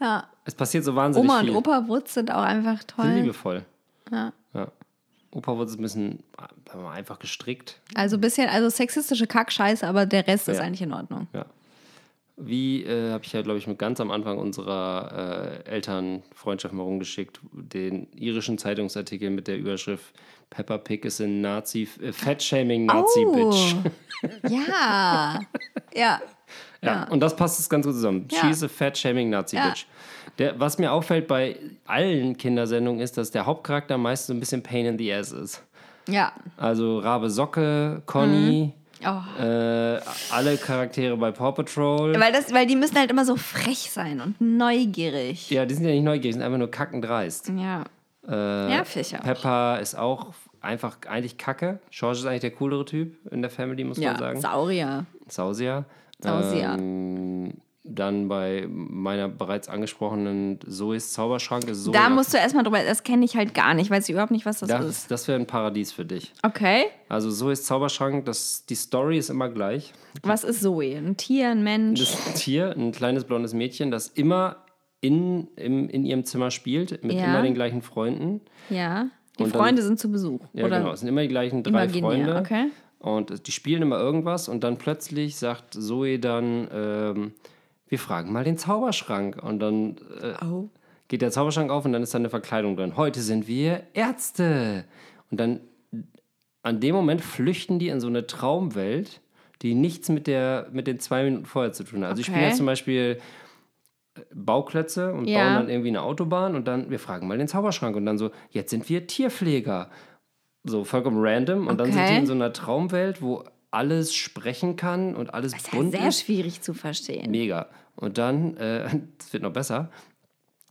B: Ja.
A: Es passiert so wahnsinnig
B: Oma
A: viel.
B: und Opa Wutz sind auch einfach
A: Sind
B: toll.
A: liebevoll.
B: Ja.
A: Ja. Opa Woods ist ein bisschen äh, einfach gestrickt.
B: Also ein bisschen, also sexistische Kackscheiße, aber der Rest ist
A: Ja.
B: eigentlich in Ordnung.
A: Ja. Wie äh, habe ich ja, glaube ich, mit ganz am Anfang unserer äh, Elternfreundschaft mal rumgeschickt, den irischen Zeitungsartikel mit der Überschrift Peppa Pig ist ein Nazi, äh, Fat-Shaming Nazi-Bitch.
B: Ja. ja.
A: Ja, und das passt jetzt ganz gut zusammen.
B: Ja.
A: She's a Fat-Shaming Nazi-Bitch. Der, was mir auffällt bei allen Kindersendungen ist, dass der Hauptcharakter meist so ein bisschen Pain in the Ass ist.
B: Ja.
A: Also Rabe Socke, Conny,
B: Oh.
A: äh, alle Charaktere bei Paw Patrol.
B: Weil, das, weil die müssen halt immer so frech sein und neugierig.
A: Ja, die sind ja nicht neugierig, die sind einfach nur kackendreist.
B: Ja.
A: Äh,
B: Ja, Fischer.
A: Peppa ist auch einfach eigentlich kacke. George ist eigentlich der coolere Typ in der Family, muss man
B: Ja,
A: sagen.
B: Saurier.
A: Sausia.
B: Sausia.
A: Ähm, dann bei meiner bereits angesprochenen Zoes Zauberschrank ist Zoe.
B: Da musst du erstmal drüber, das kenne ich halt gar nicht, weiß ich überhaupt nicht, was das, ist.
A: das, das wäre ein Paradies für dich.
B: Okay.
A: Also Zoes Zauberschrank, das, die Story ist immer gleich.
B: Was ist Zoe? Ein Tier, ein Mensch?
A: Das Tier, ein kleines blondes Mädchen, das immer in, im, in ihrem Zimmer spielt, mit
B: Ja.
A: immer den gleichen Freunden.
B: ja. Die
A: Und dann-
B: Freunde sind zu Besuch.
A: Ja,
B: oder
A: genau. Es sind immer die gleichen drei
B: imaginär,
A: Freunde.
B: okay.
A: Und die spielen immer irgendwas und dann plötzlich sagt Zoe dann, ähm, wir fragen mal den Zauberschrank. Und dann äh,
B: Oh.
A: geht der Zauberschrank auf und dann ist da eine Verkleidung drin. Heute sind wir Ärzte. Und dann an dem Moment flüchten die in so eine Traumwelt, die nichts mit, der, mit den zwei Minuten vorher zu tun hat. Also ich spiele
B: Okay.
A: jetzt zum Beispiel äh, Bauklötze und
B: Ja.
A: bauen dann irgendwie eine Autobahn und dann, wir fragen mal den Zauberschrank und dann so, jetzt sind wir Tierpfleger. So vollkommen random und dann sind
B: Okay.
A: die in so einer Traumwelt, wo alles sprechen kann und alles
B: Das ist
A: bunt
B: ja sehr
A: ist.
B: schwierig zu verstehen.
A: Mega. Und dann, äh, es wird noch besser,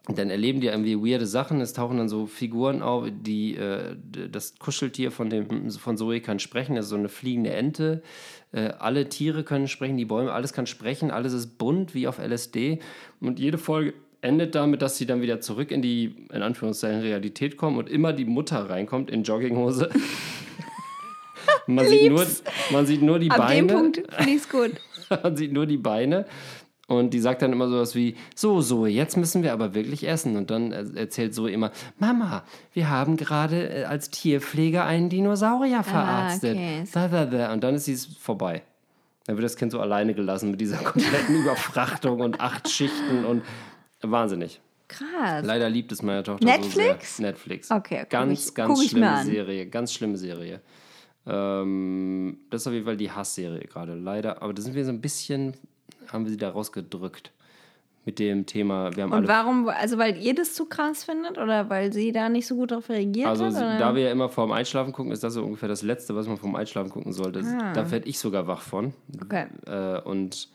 A: dann erleben die irgendwie weirde Sachen. Es tauchen dann so Figuren auf, die, äh, das Kuscheltier von, dem, von Zoe kann sprechen, das ist so eine fliegende Ente. Äh, alle Tiere können sprechen, die Bäume, alles kann sprechen, alles ist bunt wie auf LSD. Und jede Folge endet damit, dass sie dann wieder zurück in die, in Anführungszeichen, Realität kommen und immer die Mutter reinkommt in Jogginghose. man, sieht nur, man sieht nur die
B: Ab
A: Beine.
B: dem Punkt finde ich es gut.
A: Man sieht nur die Beine. Und die sagt dann immer sowas wie, so Zoe, jetzt müssen wir aber wirklich essen. Und dann er- erzählt Zoe immer, Mama, wir haben gerade äh, als Tierpfleger einen Dinosaurier verarztet.
B: Ah, okay.
A: Und dann ist es vorbei. Dann wird das Kind so alleine gelassen mit dieser kompletten Überfrachtung und acht Schichten und wahnsinnig.
B: Krass.
A: Leider liebt es meine Tochter
B: Netflix?
A: so sehr. Netflix.
B: Okay, guck
A: Ganz, ganz
B: mir
A: schlimme. Serie. Ganz schlimme Serie. Ähm, das ist auf jeden Fall die Hassserie gerade. Leider. Aber da sind wir so ein bisschen, haben wir sie da rausgedrückt. Mit dem Thema, wir haben
B: Und warum, also weil ihr das zu krass findet oder weil sie da nicht so gut darauf reagiert
A: Also,
B: hat? Oder?
A: da wir ja immer vorm Einschlafen gucken, ist das so ungefähr das Letzte, was man vorm Einschlafen gucken sollte.
B: Ah.
A: Da werde ich sogar wach von.
B: okay.
A: Äh, und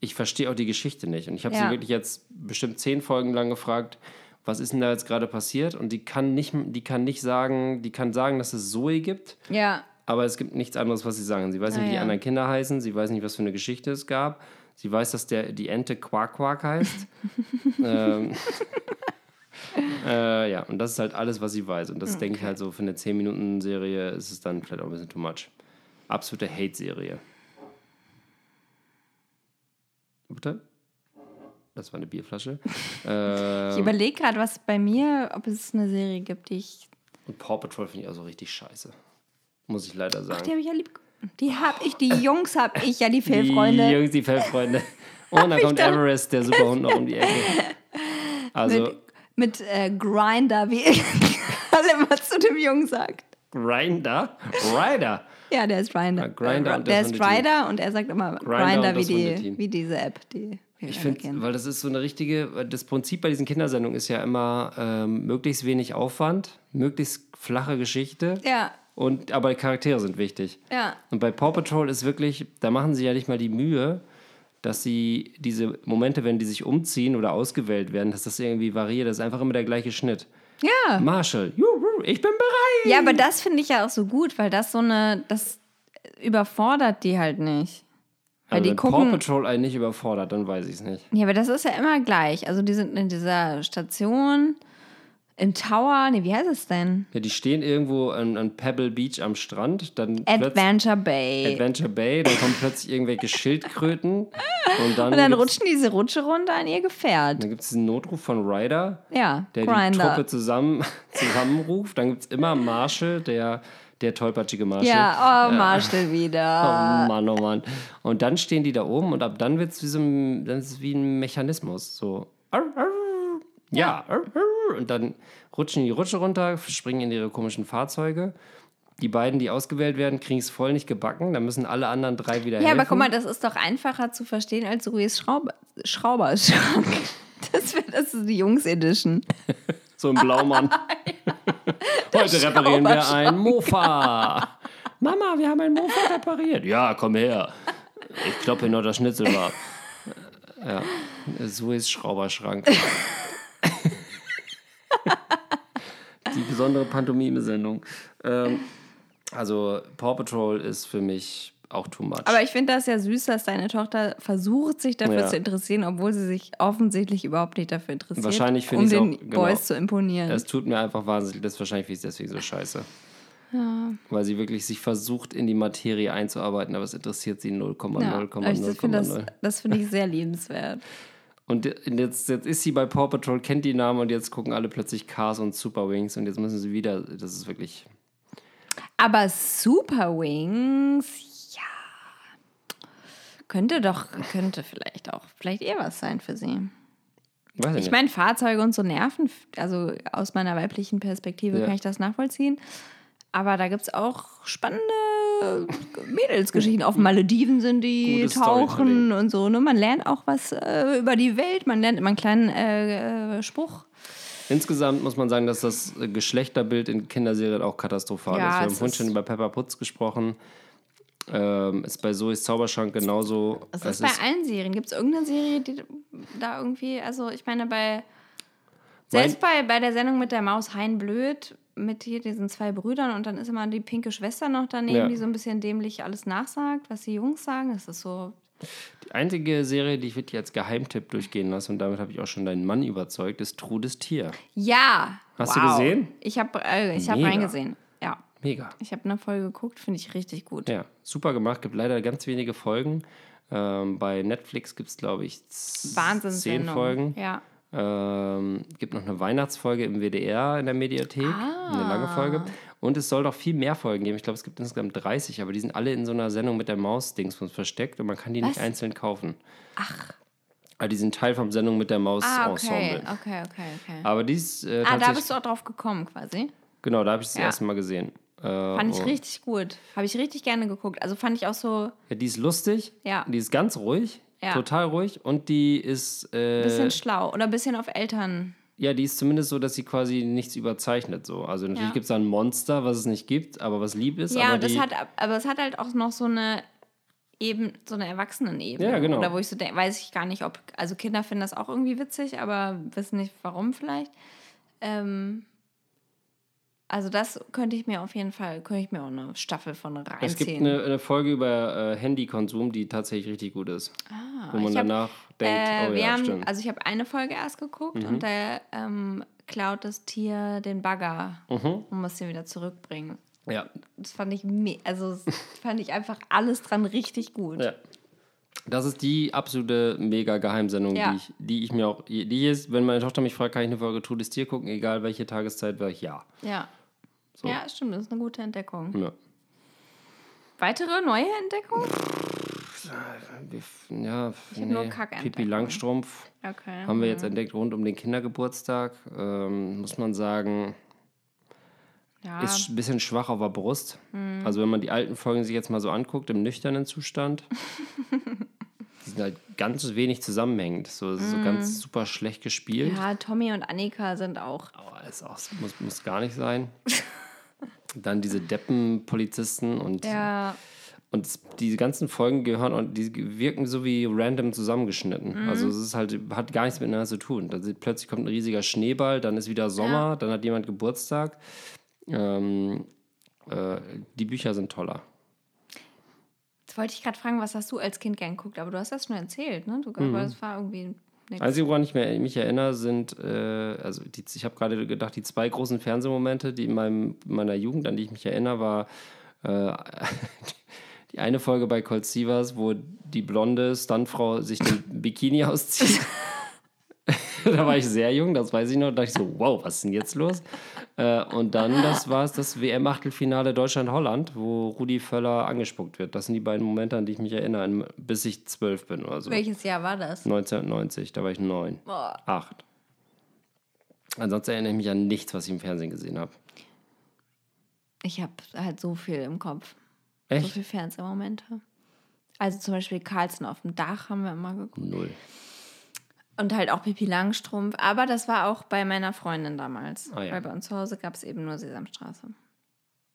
A: ich verstehe auch die Geschichte nicht. Und ich habe
B: Ja.
A: sie wirklich jetzt bestimmt zehn Folgen lang gefragt, was ist denn da jetzt gerade passiert? Und die kann nicht, die kann nicht sagen, die kann sagen, dass es Zoe gibt,
B: Ja.
A: Aber es gibt nichts anderes, was sie sagen. Sie weiß nicht,
B: Ah,
A: wie die
B: ja.
A: anderen Kinder heißen, sie weiß nicht, was für eine Geschichte es gab. Sie weiß, dass der, die Ente Quark Quark heißt. ähm, äh, ja, und das ist halt alles, was sie weiß. Und das denke ich halt so, für eine 10-Minuten-Serie ist es dann vielleicht auch ein bisschen too much. Absolute Hate-Serie. Bitte? Das war eine Bierflasche. äh,
B: Ich überlege gerade, was bei mir, ob es eine Serie gibt, die ich.
A: und Paw Patrol finde ich auch so richtig scheiße. Muss ich leider sagen.
B: Die habe ich ja lieb. Die habe ich, die Jungs habe ich ja, die
A: Die
B: Fellfreunde.
A: Jungs, die Fellfreunde. Und dann kommt Everest, der Superhund, noch um die Ecke. Also,
B: mit äh, Grinder, wie alle immer zu dem Jungen sagt.
A: Grinder? Rider.
B: Ja, der ist Grinder.
A: Ja, Grindr und
B: der ist. Rider und er sagt immer Grinder
A: und
B: wie, die, wie diese App, die
A: Ich finde, weil das ist so eine richtige, das Prinzip bei diesen Kindersendungen ist ja immer ähm, möglichst wenig Aufwand, möglichst flache Geschichte.
B: Ja,
A: Und, aber die Charaktere sind wichtig.
B: ja.
A: Und bei Paw Patrol ist wirklich, da machen sie ja nicht mal die Mühe, dass sie diese Momente, wenn die sich umziehen oder ausgewählt werden, dass das irgendwie variiert. Das ist einfach immer der gleiche Schnitt.
B: Ja.
A: Marshall, juhu, ich bin bereit.
B: Ja, aber das finde ich ja auch so gut, weil das so eine, das überfordert die halt nicht. Weil
A: Also
B: die
A: wenn Paw
B: gucken.
A: Patrol einen nicht überfordert, dann weiß ich es nicht.
B: Ja, aber das ist ja immer gleich. Also die sind in dieser Station im Tower. Nee, wie heißt es denn?
A: Ja, die stehen irgendwo an, an Pebble Beach am Strand, dann
B: Adventure Bay.
A: Adventure Bay, dann kommen plötzlich irgendwelche Schildkröten und dann,
B: Und dann rutschen diese Rutsche runter an ihr Gefährt.
A: dann gibt es diesen Notruf von Ryder,
B: Ja,
A: der die
B: Grinder.
A: Truppe zusammen, zusammenruft. Dann gibt es immer Marshall, der, der tollpatschige Marshall.
B: Ja, oh, Marshall
A: Oh
B: wieder.
A: Mann, oh Mann. Und dann stehen die da oben und ab dann wird es wie, so ein, wie ein Mechanismus. So. Arr, arr, ja, und dann rutschen die Rutsche runter, springen in ihre komischen Fahrzeuge. Die beiden, die ausgewählt werden, kriegen es voll nicht gebacken. Da müssen alle anderen drei wieder
B: Ja,
A: helfen.
B: aber guck mal, das ist doch einfacher zu verstehen als Ruiz Schrauber Schrauberschrank. Das, wär, das ist die Jungs-Edition.
A: So ein Blaumann. Heute reparieren wir ein Mofa. Mama, wir haben ein Mofa repariert. Ja, komm her. Ich kloppe hier noch das Schnitzel war. Ja, so ist Schrauberschrank. Die besondere Pantomime-Sendung. Ähm, also, Paw Patrol ist für mich auch too much.
B: Aber ich finde das ja süß, dass deine Tochter versucht, sich dafür
A: Ja.
B: zu interessieren, obwohl sie sich offensichtlich überhaupt nicht dafür interessiert.
A: Wahrscheinlich finde
B: um
A: ich's
B: den
A: auch- genau.
B: Boys zu imponieren.
A: Es tut mir einfach wahnsinnig, das ist wahrscheinlich finde ich es deswegen so scheiße. Weil sie wirklich sich versucht, in die Materie einzuarbeiten, aber es interessiert sie 0,0,0,0.
B: ja, ich das, das finde ich sehr liebenswert.
A: Und jetzt, jetzt ist sie bei Paw Patrol, kennt die Namen und jetzt gucken alle plötzlich Cars und Super Wings und jetzt müssen sie wieder, das ist wirklich,
B: Aber Super Wings, ja, könnte doch, könnte vielleicht auch, vielleicht eher was sein für sie.
A: weiß ich,
B: meine, Fahrzeuge und so nerven, also aus meiner weiblichen Perspektive
A: Ja.
B: kann ich das nachvollziehen. Aber da gibt es auch spannende Mädelsgeschichten. Auf Malediven sind die,
A: Gutes
B: tauchen und so. Ne? Man lernt auch was äh, über die Welt. Man lernt immer einen kleinen äh, äh, Spruch.
A: Insgesamt muss man sagen, dass das Geschlechterbild in Kinderserien auch katastrophal
B: Ja,
A: ist. Wir haben vorhin
B: ist-
A: schon über Pepper Potts gesprochen. Ähm, ist bei Zoe's Zauberschrank genauso. Es
B: ist bei allen Serien. Gibt es irgendeine Serie, die da irgendwie, also ich meine, bei selbst bei, bei der Sendung mit der Maus Hein Blöd, mit hier diesen zwei Brüdern und dann ist immer die pinke Schwester noch daneben,
A: Ja.
B: die so ein bisschen dämlich alles nachsagt, was die Jungs sagen. Das ist so.
A: Die einzige Serie, die ich wirklich als Geheimtipp durchgehen lasse, und damit habe ich auch schon deinen Mann überzeugt, ist Trudes Tier.
B: Ja!
A: Hast du
B: wow.
A: gesehen?
B: Ich habe äh, ich hab reingesehen. Ja.
A: Mega.
B: Ich habe eine Folge geguckt, finde ich richtig gut.
A: Ja, super gemacht. Gibt leider ganz wenige Folgen. Ähm, bei Netflix gibt es, glaube ich, zehn Folgen.
B: Ja.
A: Ähm, gibt noch eine Weihnachtsfolge im WDR in der Mediathek,
B: Ah.
A: eine lange Folge. Und es soll noch viel mehr Folgen geben. Ich glaube, es gibt insgesamt 30, aber die sind alle in so einer Sendung mit der Maus-Dingsbums versteckt und man kann die nicht
B: Was?
A: einzeln kaufen. Ach. Aber die sind Teil vom Sendung mit der
B: Ah, okay.
A: Maus-Ensemble.
B: Okay, okay, okay.
A: Aber die ist äh,
B: Ah, da bist du auch drauf gekommen quasi.
A: Genau, da habe ich es das
B: Ja.
A: erste Mal gesehen. Äh,
B: Fand ich richtig gut. Habe ich richtig gerne geguckt. Also fand ich auch so
A: Ja, die ist lustig.
B: Ja.
A: Die ist ganz ruhig.
B: Ja.
A: Total ruhig. Und die ist.
B: ein
A: Äh,
B: bisschen schlau oder ein bisschen auf Eltern.
A: ja, die ist zumindest so, dass sie quasi nichts überzeichnet. So. Also natürlich
B: Ja.
A: gibt es da ein Monster, was es nicht gibt, aber was lieb ist.
B: Ja,
A: aber
B: und das hat, aber es hat halt auch noch so eine eben so eine Erwachsenenebene.
A: Ja, genau.
B: Oder wo ich so denke, weiß ich gar nicht, ob, also Kinder finden das auch irgendwie witzig, aber wissen nicht warum vielleicht. Ähm, also das könnte ich mir auf jeden Fall, könnte ich mir auch eine Staffel von reinziehen.
A: es gibt eine, eine Folge über äh, Handykonsum, die tatsächlich richtig gut ist. wo man
B: Ah, ich hab,
A: danach denkt,
B: äh,
A: oh
B: wir
A: ja,
B: haben,
A: stimmt. Mhm.
B: also ich habe eine Folge erst geguckt und da ähm, klaut das Tier den Bagger
A: Mhm.
B: und muss den wieder zurückbringen.
A: ja,
B: Das fand ich, also das fand ich einfach alles dran richtig gut.
A: ja. Das ist die absolute mega Geheimsendung,
B: Ja.
A: die, ich, die ich mir auch. Die ist, wenn meine Tochter mich fragt, kann ich eine Folge Todes Tier gucken, egal welche Tageszeit, wäre ich ja.
B: Ja.
A: So.
B: Ja, stimmt, das ist eine gute Entdeckung.
A: ja.
B: Weitere neue Entdeckungen?
A: Ja,
B: Ich hab nur Kack
A: Pippi
B: entdeckt.
A: Langstrumpf
B: Okay.
A: haben wir jetzt entdeckt rund um den Kindergeburtstag. Ähm, muss man sagen,
B: ja,
A: ist ein bisschen schwach auf der Brust.
B: Hm.
A: Also wenn man die alten Folgen sich jetzt mal so anguckt, im nüchternen Zustand, die sind halt ganz wenig zusammenhängend. So, so ganz super schlecht gespielt.
B: Hm. ja, Tommy und Annika sind auch.
A: Aber ist auch, muss, muss gar nicht sein. Dann diese Deppen-Polizisten und,
B: Ja,
A: und es- diese ganzen Folgen gehören und die wirken so wie random zusammengeschnitten.
B: Mhm.
A: Also es ist halt, hat gar nichts miteinander zu tun. Da sieht- plötzlich kommt ein riesiger Schneeball, dann ist wieder Sommer, dann hat jemand Geburtstag. Ähm, äh, die Bücher sind toller.
B: jetzt wollte ich gerade fragen, was hast du als Kind gern geguckt? Aber du hast das schon erzählt, ne? Du,
A: Mhm.
B: das war irgendwie nix.
A: Einzige, woran ich mich erinnere, sind, äh, also die, ich habe gerade gedacht, die zwei großen Fernsehmomente, die in meinem, meiner Jugend, an die ich mich erinnere, war äh, die eine Folge bei Colt Sievers, wo die blonde Stuntfrau sich den Bikini auszieht. da war ich sehr jung, das weiß ich noch. Da dachte ich so, wow, was ist denn jetzt los? Äh, und dann, das war es, das WM-Achtelfinale Deutschland-Holland, wo Rudi Völler angespuckt wird. Das sind die beiden Momente, an die ich mich erinnere, bis ich zwölf bin oder so.
B: Welches Jahr war das?
A: 1990, da war ich neun.
B: Boah.
A: Acht. Ansonsten erinnere ich mich an nichts, was ich im Fernsehen gesehen habe.
B: Ich habe halt so viel im Kopf. So
A: Echt?
B: viele Fernsehmomente. Also zum Beispiel Carlsen auf dem Dach haben wir immer geguckt.
A: Null.
B: Und halt auch Pippi Langstrumpf. Aber das war auch bei meiner Freundin damals.
A: Ah, ja.
B: Weil bei uns zu Hause gab es eben nur Sesamstraße.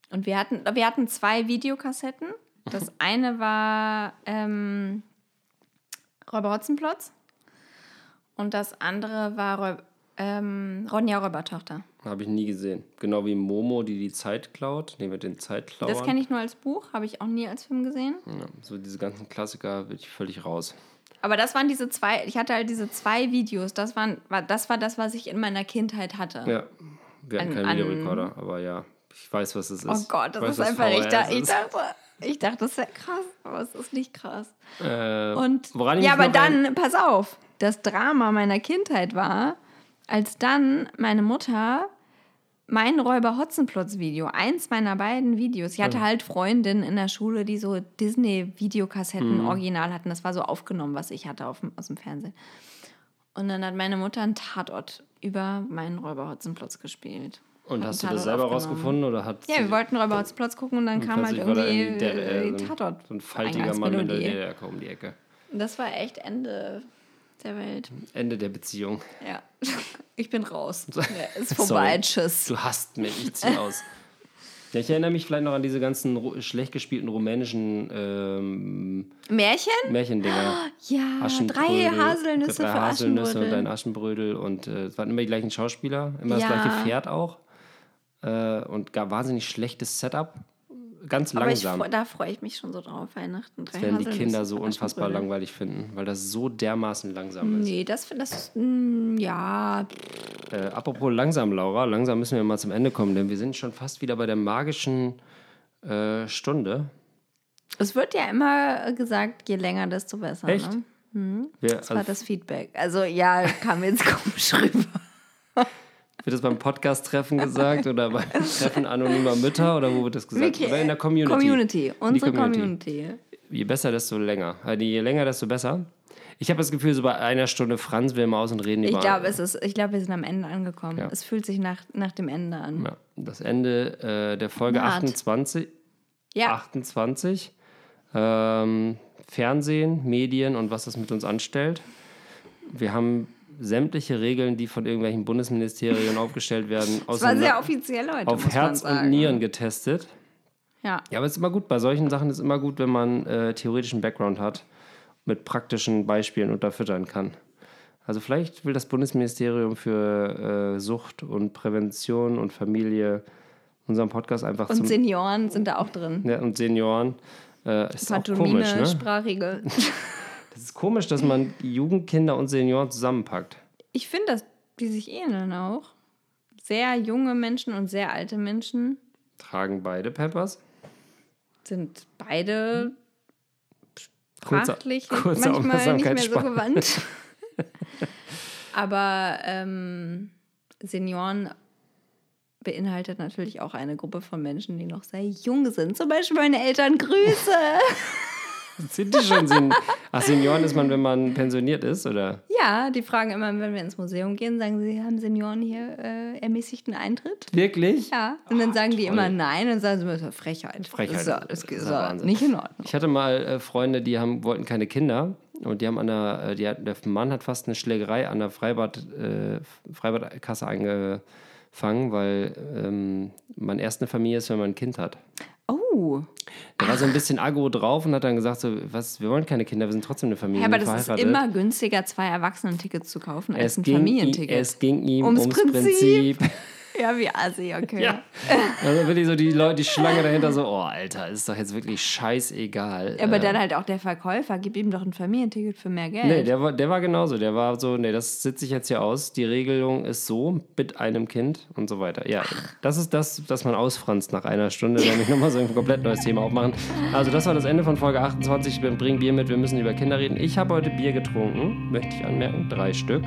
B: Und wir hatten, wir hatten zwei Videokassetten. Das eine war ähm, Räuber Hotzenplotz. Und das andere war Räub, ähm, Ronja Räubertochter.
A: Habe ich nie gesehen. Genau wie Momo, die die Zeit klaut. Nee, mit den Zeitklauern.
B: Das kenne ich nur als Buch, habe ich auch nie als Film gesehen.
A: Ja, so diese ganzen Klassiker bin ich völlig raus.
B: Aber das waren diese zwei, ich hatte halt diese zwei Videos. Das, waren, war, das war das, was ich in meiner Kindheit hatte.
A: Ja, wir hatten
B: An-
A: keinen
B: an-
A: Videorekorder, aber ja, ich weiß, was es ist.
B: Oh Gott, das
A: weiß,
B: ist einfach, ich, da, ich
A: ist.
B: dachte, ich dachte, das wäre krass, aber es ist nicht krass.
A: Äh,
B: Und ja, aber
A: noch ein-
B: dann, pass auf, das Drama meiner Kindheit war, als dann meine Mutter mein Räuber Hotzenplotz Video, eins meiner beiden Videos. Ich hatte
A: Oh.
B: halt Freundinnen in der Schule, die so Disney Videokassetten
A: Mhm.
B: original hatten. Das war so aufgenommen, was ich hatte auf, aus dem Fernsehen. Und dann hat meine Mutter einen Tatort über meinen Räuber Hotzenplotz gespielt.
A: Und
B: Hat
A: hast du das selber rausgefunden oder hat
B: Ja, wir wollten Räuber Hotzenplotz gucken und dann kam halt irgendwie
A: der,
B: äh, Tatort.
A: so ein faltiger Mann mit der. DDR um die Ecke.
B: Und Das war echt Ende der Welt.
A: Ende der Beziehung.
B: Ja. Ich bin raus. Ja, ist vorbei. Tschüss.
A: Du hasst mich, ich zieh aus. Ja, ich erinnere mich vielleicht noch an diese ganzen schlecht gespielten rumänischen ähm,
B: Märchen?
A: Märchendinger.
B: Ja, drei Haselnüsse
A: drei
B: für
A: Haselnüsse und ein
B: Aschenbrödel.
A: Und äh, es waren immer die gleichen Schauspieler, immer das
B: Ja.
A: gleiche Pferd auch äh, und gab wahnsinnig schlechtes Setup, ganz
B: Aber ich,
A: langsam.
B: freu- da freue ich mich schon so drauf, Weihnachten. Drei
A: Das werden die Kinder so unfassbar langweilig finden, weil das so dermaßen langsam ist.
B: Nee, das, das mm, ja,
A: Äh, apropos langsam, Laura, langsam müssen wir mal zum Ende kommen, denn wir sind schon fast wieder bei der magischen äh, Stunde.
B: es wird ja immer gesagt, je länger, desto besser.
A: Echt?
B: Ne?
A: Wir,
B: Das war
A: also,
B: das Feedback. Also ja, kam jetzt komisch rüber.
A: Wird das beim Podcast-Treffen gesagt oder beim Treffen anonymer Mütter oder wo wird das gesagt? Oder in der Community?
B: Community, unsere
A: Community.
B: Community.
A: Je besser, desto länger. Also je länger, desto besser. Ich habe das Gefühl, so bei einer Stunde Franz will mal aus und reden
B: Ich
A: über
B: glaube, es ist, ich glaube, wir sind am Ende angekommen.
A: Ja.
B: Es fühlt sich nach, nach dem Ende an.
A: ja, das Ende äh, der Folge
B: Naht.
A: 28.
B: Ja,
A: 28. Ähm, Fernsehen, Medien und was das mit uns anstellt. Wir haben sämtliche Regeln, die von irgendwelchen Bundesministerien aufgestellt werden,
B: es sehr offiziell heute.
A: auf Herz und Nieren getestet.
B: Ja.
A: Ja, aber es ist immer gut. Bei solchen Sachen ist immer gut, wenn man äh, theoretischen Background hat, mit praktischen Beispielen unterfüttern kann. Also vielleicht will das Bundesministerium für äh, Sucht und Prävention und Familie unseren Podcast einfach
B: Und
A: zum
B: Senioren sind da auch drin.
A: ja, und Senioren. Äh, ist auch komisch, ne?
B: Sprachregel.
A: Das ist komisch, dass man Jugendkinder und Senioren zusammenpackt.
B: Ich finde, dass die sich ähneln auch. Sehr junge Menschen und sehr alte Menschen
A: Tragen beide Peppers.
B: sind beide sprachlich
A: kurze
B: manchmal nicht mehr so gewandt. Aber ähm, Senioren beinhaltet natürlich auch eine Gruppe von Menschen, die noch sehr jung sind. Zum Beispiel meine Eltern. Grüße!
A: Sind die schon Sen Ach, Senioren ist man, wenn man pensioniert ist, oder?
B: Ja, die fragen immer, wenn wir ins Museum gehen, sagen sie, haben Senioren hier äh, ermäßigten Eintritt?
A: Wirklich?
B: Ja. Und dann
A: Oh,
B: sagen die
A: toll.
B: immer nein und sagen sie immer Frechheit.
A: Frechheit.
B: So, das
A: ist
B: so, nicht in Ordnung.
A: Ich hatte mal äh, Freunde, die haben, wollten keine Kinder und die haben an der, äh, die hat, der Mann hat fast eine Schlägerei an der Freibad, äh, Freibadkasse angefangen, weil ähm, man erst eine Familie ist, wenn man ein Kind hat.
B: Oh,
A: Der war so ein bisschen aggro drauf und hat dann gesagt, so, was, wir wollen keine Kinder, wir sind trotzdem eine Familie.
B: ja, aber das ist immer günstiger, zwei Erwachsenen-Tickets zu kaufen, als
A: es
B: ein Familienticket.
A: es ging ihm
B: Ums
A: ums,
B: Prinzip.
A: Prinzip.
B: ja, wie assi, okay.
A: Ja. Also wirklich so die Leute, die Schlange dahinter so, oh Alter, ist doch jetzt wirklich scheißegal.
B: Aber
A: Äh,
B: dann halt auch der Verkäufer, gib ihm doch ein Familienticket für mehr Geld.
A: Nee, der war, der war genauso. Der war so, nee, das sitze ich jetzt hier aus. Die Regelung ist so, mit einem Kind und so weiter. Ja, das ist das, dass man ausfranst nach einer Stunde. Wenn ich nochmal so ein komplett neues Thema aufmachen. Also, das war das Ende von Folge 28. Wir bringen Bier mit, wir müssen über Kinder reden. Ich habe heute Bier getrunken, möchte ich anmerken, drei Stück.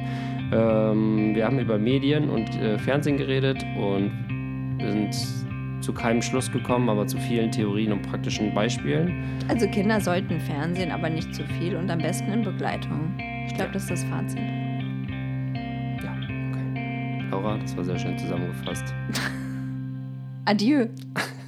A: Ähm, wir haben über Medien und äh, Fernsehen geredet und sind zu keinem Schluss gekommen, aber zu vielen Theorien und praktischen Beispielen.
B: Also Kinder sollten Fernsehen, aber nicht zu viel und am besten in Begleitung. Ich glaube, das ist das Fazit.
A: Ja, okay. Laura, das war sehr schön zusammengefasst.
B: Adieu.